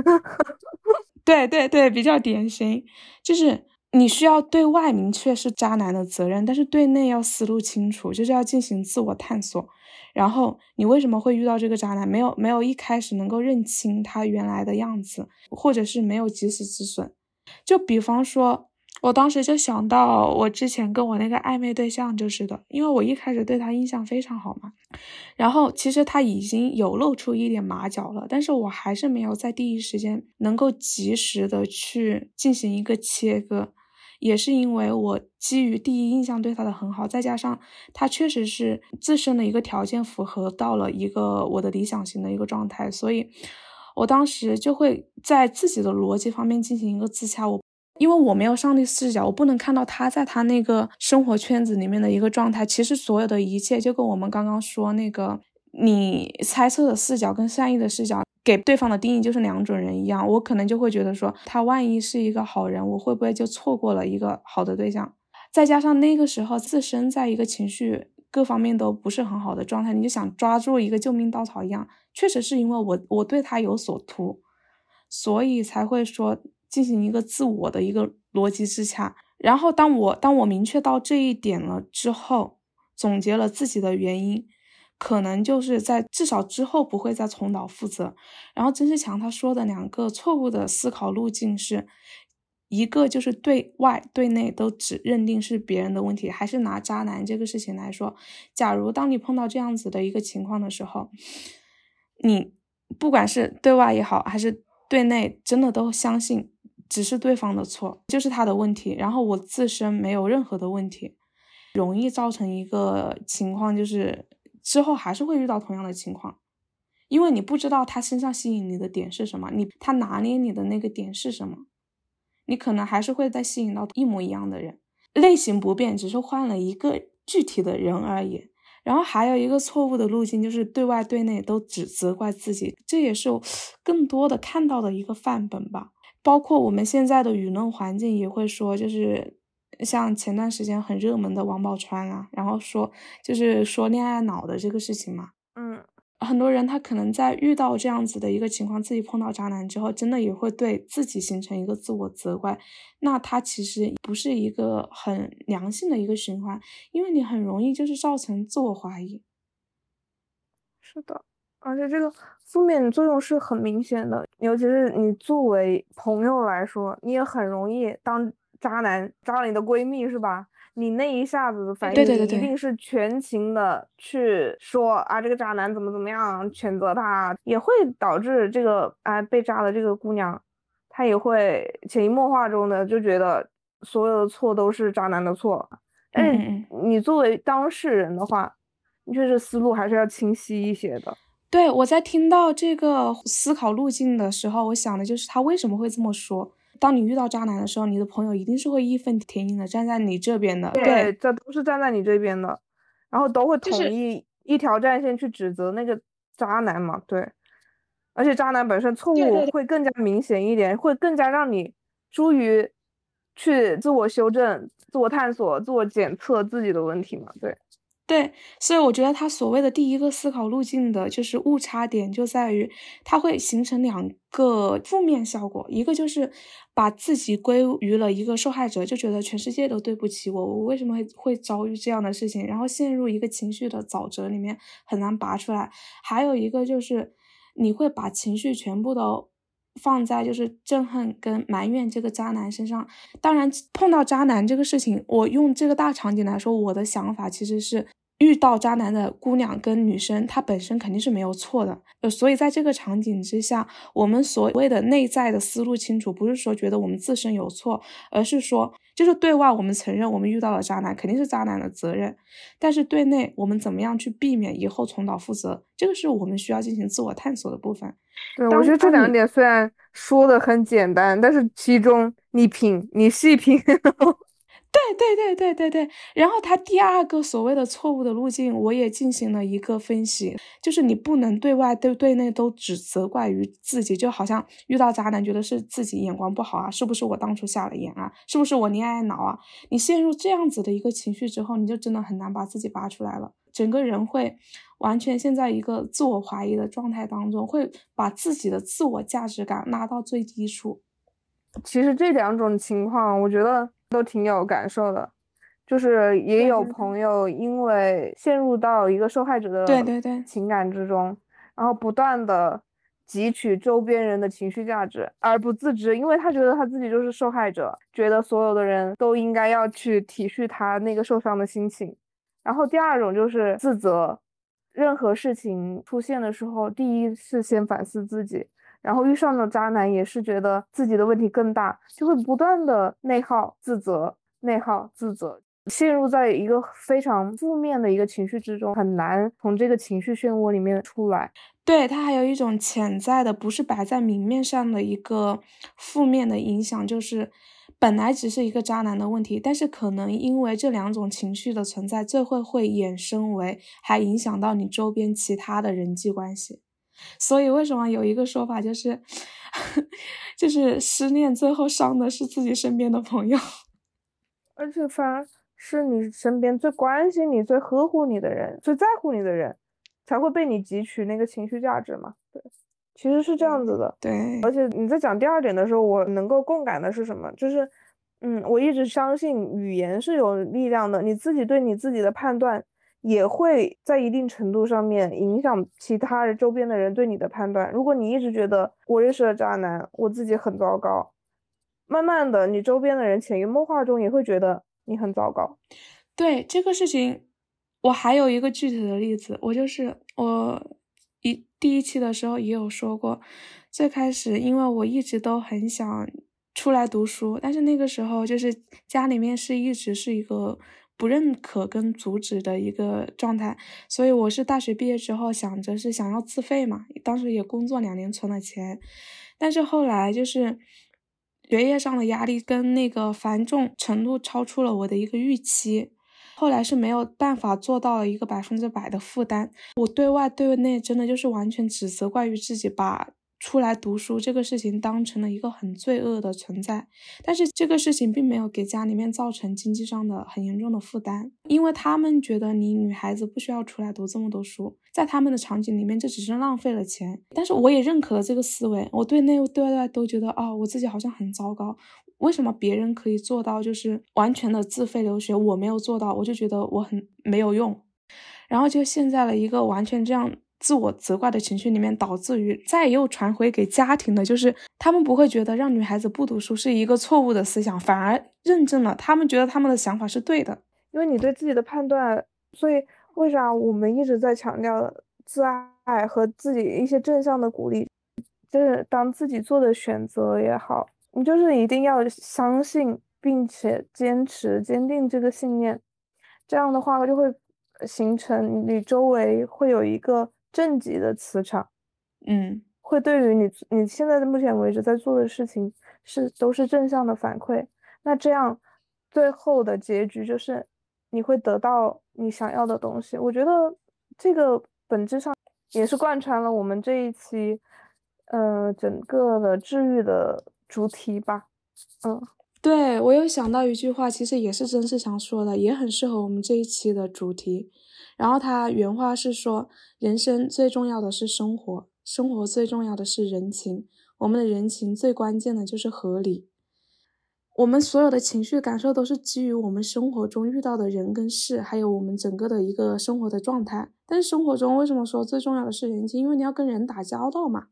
<laughs> 对对对，比较典型，就是你需要对外明确是渣男的责任，但是对内要思路清楚，就是要进行自我探索。然后你为什么会遇到这个渣男？没有没有一开始能够认清他原来的样子，或者是没有及时止损。就比方说，我当时就想到我之前跟我那个暧昧对象就是的，因为我一开始对他印象非常好嘛。然后其实他已经有露出一点马脚了，但是我还是没有在第一时间能够及时的去进行一个切割。也是因为我基于第一印象对他的很好，再加上他确实是自身的一个条件符合到了一个我的理想型的一个状态，所以我当时就会在自己的逻辑方面进行一个自洽。我因为我没有上帝视角，我不能看到他在他那个生活圈子里面的一个状态。其实所有的一切就跟我们刚刚说那个你猜测的视角跟善意的视角。给对方的定义就是两种人一样，我可能就会觉得说，他万一是一个好人，我会不会就错过了一个好的对象？再加上那个时候自身在一个情绪各方面都不是很好的状态，你就想抓住一个救命稻草一样。确实是因为我我对他有所图，所以才会说进行一个自我的一个逻辑自洽。然后当我当我明确到这一点了之后，总结了自己的原因。可能就是在至少之后不会再重蹈覆辙。然后曾仕强他说的两个错误的思考路径是，一个就是对外对内都只认定是别人的问题。还是拿渣男这个事情来说，假如当你碰到这样子的一个情况的时候，你不管是对外也好，还是对内，真的都相信只是对方的错，就是他的问题。然后我自身没有任何的问题，容易造成一个情况就是。之后还是会遇到同样的情况，因为你不知道他身上吸引你的点是什么，你他拿捏你的那个点是什么，你可能还是会再吸引到一模一样的人，类型不变，只是换了一个具体的人而已。然后还有一个错误的路径就是对外对内都只责怪自己，这也是更多的看到的一个范本吧。包括我们现在的舆论环境也会说，就是。像前段时间很热门的王宝钏啊，然后说就是说恋爱脑的这个事情嘛，嗯，很多人他可能在遇到这样子的一个情况，自己碰到渣男之后，真的也会对自己形成一个自我责怪。那他其实不是一个很良性的一个循环，因为你很容易就是造成自我怀疑。是的，而且这个负面作用是很明显的，尤其是你作为朋友来说，你也很容易当渣男渣了你的闺蜜，是吧？你那一下子的反应，一定是全情的去说啊，这个渣男怎么怎么样，谴责他，也会导致这个啊被渣的这个姑娘，她也会潜移默化中的就觉得所有的错都是渣男的错。但是你作为当事人的话，你确实思路还是要清晰一些的。对我在听到这个思考路径的时候，我想的就是他为什么会这么说。当你遇到渣男的时候，你的朋友一定是会义愤填膺的站在你这边的。对，这都是站在你这边的，然后都会统一一条战线去指责那个渣男嘛。对，而且渣男本身错误会更加明显一点，会更加让你疏于去自我修正、自我探索、自我检测自己的问题嘛。对。对，所以我觉得他所谓的第一个思考路径的就是误差点，就在于它会形成两个负面效果，一个就是把自己归于了一个受害者，就觉得全世界都对不起我，我为什么会会遭遇这样的事情，然后陷入一个情绪的沼泽里面很难拔出来。还有一个就是你会把情绪全部都放在就是憎恨跟埋怨这个渣男身上。当然，碰到渣男这个事情，我用这个大场景来说，我的想法其实是。遇到渣男的姑娘跟女生，她本身肯定是没有错的，呃，所以在这个场景之下，我们所谓的内在的思路清楚，不是说觉得我们自身有错，而是说，就是对外我们承认我们遇到了渣男，肯定是渣男的责任，但是对内我们怎么样去避免以后重蹈覆辙，这个是我们需要进行自我探索的部分。对，我觉得这两点虽然说的很简单，但是其中你品，你细品。<laughs> 对对对对对对，然后他第二个所谓的错误的路径，我也进行了一个分析，就是你不能对外对对内都只责怪于自己，就好像遇到渣男觉得是自己眼光不好啊，是不是我当初瞎了眼啊，是不是我恋爱脑啊？你陷入这样子的一个情绪之后，你就真的很难把自己拔出来了，整个人会完全陷在一个自我怀疑的状态当中，会把自己的自我价值感拉到最低处。其实这两种情况，我觉得。都挺有感受的，就是也有朋友因为陷入到一个受害者的对对对情感之中，然后不断的汲取周边人的情绪价值而不自知，因为他觉得他自己就是受害者，觉得所有的人都应该要去体恤他那个受伤的心情。然后第二种就是自责，任何事情出现的时候，第一是先反思自己。然后遇上了渣男，也是觉得自己的问题更大，就会不断的内耗、自责、内耗、自责，陷入在一个非常负面的一个情绪之中，很难从这个情绪漩涡里面出来。对他还有一种潜在的，不是摆在明面上的一个负面的影响，就是本来只是一个渣男的问题，但是可能因为这两种情绪的存在，最后会衍生为还影响到你周边其他的人际关系。所以，为什么有一个说法就是，<laughs> 就是失恋最后伤的是自己身边的朋友，而且反而是你身边最关心你、最呵护你的人、最在乎你的人，才会被你汲取那个情绪价值嘛？对，其实是这样子的。对，而且你在讲第二点的时候，我能够共感的是什么？就是，嗯，我一直相信语言是有力量的，你自己对你自己的判断。也会在一定程度上面影响其他人周边的人对你的判断。如果你一直觉得我认识了渣男，我自己很糟糕，慢慢的，你周边的人潜移默化中也会觉得你很糟糕。对这个事情，我还有一个具体的例子，我就是我一第一期的时候也有说过，最开始因为我一直都很想出来读书，但是那个时候就是家里面是一直是一个。不认可跟阻止的一个状态，所以我是大学毕业之后想着是想要自费嘛，当时也工作两年存了钱，但是后来就是学业上的压力跟那个繁重程度超出了我的一个预期，后来是没有办法做到了一个百分之百的负担，我对外对内真的就是完全只责怪于自己把出来读书这个事情当成了一个很罪恶的存在，但是这个事情并没有给家里面造成经济上的很严重的负担，因为他们觉得你女孩子不需要出来读这么多书，在他们的场景里面这只是浪费了钱。但是我也认可了这个思维，我对内对外都觉得哦，我自己好像很糟糕，为什么别人可以做到就是完全的自费留学，我没有做到，我就觉得我很没有用，然后就陷在了一个完全这样。自我责怪的情绪里面，导致于再又传回给家庭的，就是他们不会觉得让女孩子不读书是一个错误的思想，反而认证了他们觉得他们的想法是对的。因为你对自己的判断，所以为啥我们一直在强调自爱和自己一些正向的鼓励，就是当自己做的选择也好，你就是一定要相信并且坚持坚定这个信念，这样的话就会形成你周围会有一个。正极的磁场，嗯，会对于你你现在的目前为止在做的事情是都是正向的反馈。那这样最后的结局就是你会得到你想要的东西。我觉得这个本质上也是贯穿了我们这一期，呃，整个的治愈的主题吧。嗯，对我又想到一句话，其实也是曾仕强说的，也很适合我们这一期的主题。然后他原话是说：“人生最重要的是生活，生活最重要的是人情。我们的人情最关键的就是合理。我们所有的情绪感受都是基于我们生活中遇到的人跟事，还有我们整个的一个生活的状态。但是生活中为什么说最重要的是人情？因为你要跟人打交道嘛。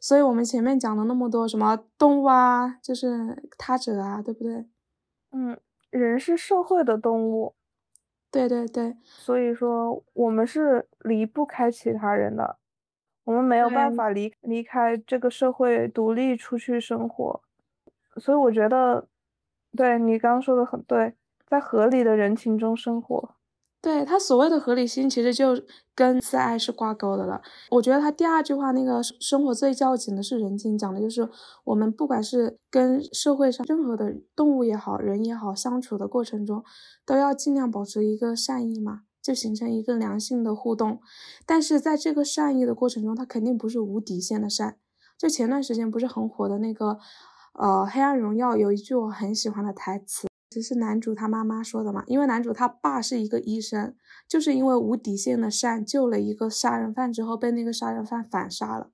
所以我们前面讲了那么多什么动物啊，就是他者啊，对不对？嗯，人是社会的动物。”对对对，所以说我们是离不开其他人的，我们没有办法离离开这个社会独立出去生活，所以我觉得，对你刚刚说的很对，在合理的人情中生活。对他所谓的合理性，其实就跟自爱是挂钩的了。我觉得他第二句话那个生活最要紧的是人情，讲的就是我们不管是跟社会上任何的动物也好，人也好，相处的过程中，都要尽量保持一个善意嘛，就形成一个良性的互动。但是在这个善意的过程中，它肯定不是无底线的善。就前段时间不是很火的那个，呃，《黑暗荣耀》有一句我很喜欢的台词。这是男主他妈妈说的嘛？因为男主他爸是一个医生，就是因为无底线的善救了一个杀人犯之后，被那个杀人犯反杀了。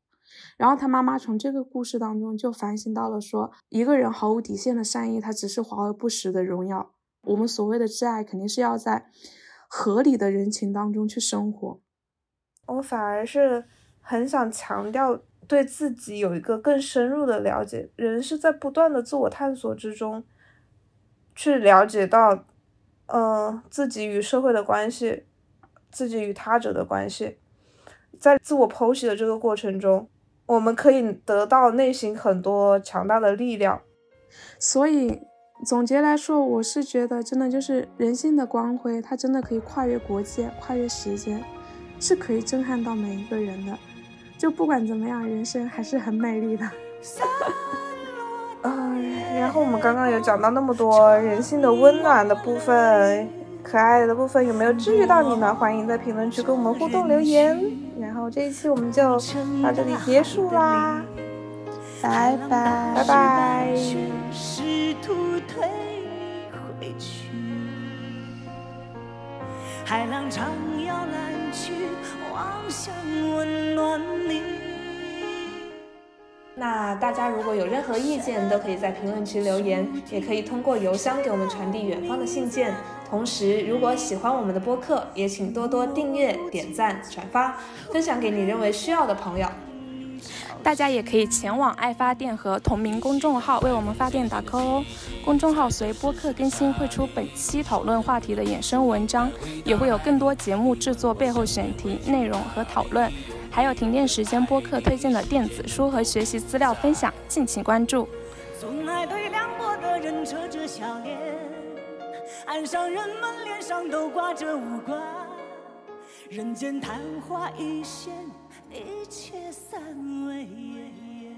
然后他妈妈从这个故事当中就反省到了，说一个人毫无底线的善意，他只是华而不实的荣耀。我们所谓的挚爱，肯定是要在合理的人情当中去生活。我反而是很想强调对自己有一个更深入的了解。人是在不断的自我探索之中。去了解到，嗯，自己与社会的关系，自己与他者的关系，在自我剖析的这个过程中，我们可以得到内心很多强大的力量。所以总结来说，我是觉得，真的就是人性的光辉，它真的可以跨越国界，跨越时间，是可以震撼到每一个人的。就不管怎么样，人生还是很美丽的。<laughs> 嗯，然后我们刚刚有讲到那么多人性的温暖的部分，可爱的部分，有没有治愈到你呢？欢迎在评论区跟我们互动留言。然后这一期我们就到这里结束啦，拜拜拜拜。海浪唱摇篮曲，望向温暖你。那大家如果有任何意见，都可以在评论区留言，也可以通过邮箱给我们传递远方的信件。同时，如果喜欢我们的播客，也请多多订阅、点赞、转发，分享给你认为需要的朋友。大家也可以前往爱发电和同名公众号为我们发电打 call 哦。公众号随播客更新会出本期讨论话题的衍生文章，也会有更多节目制作背后选题内容和讨论。还有停电时间播客推荐的电子书和学习资料分享敬请关注。总爱对凉薄的人扯着笑脸岸上人们脸上都挂着无关人间昙花一现一切散为烟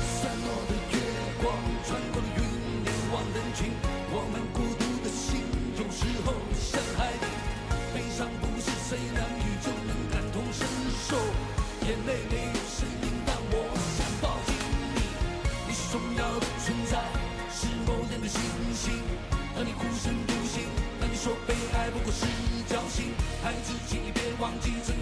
散落的月光穿过了云凝望人群。眼泪没有声音但我想抱紧。你你是重要的存在是某人的星星当你孤身独行当你说被爱不过是侥幸孩子请你别忘记曾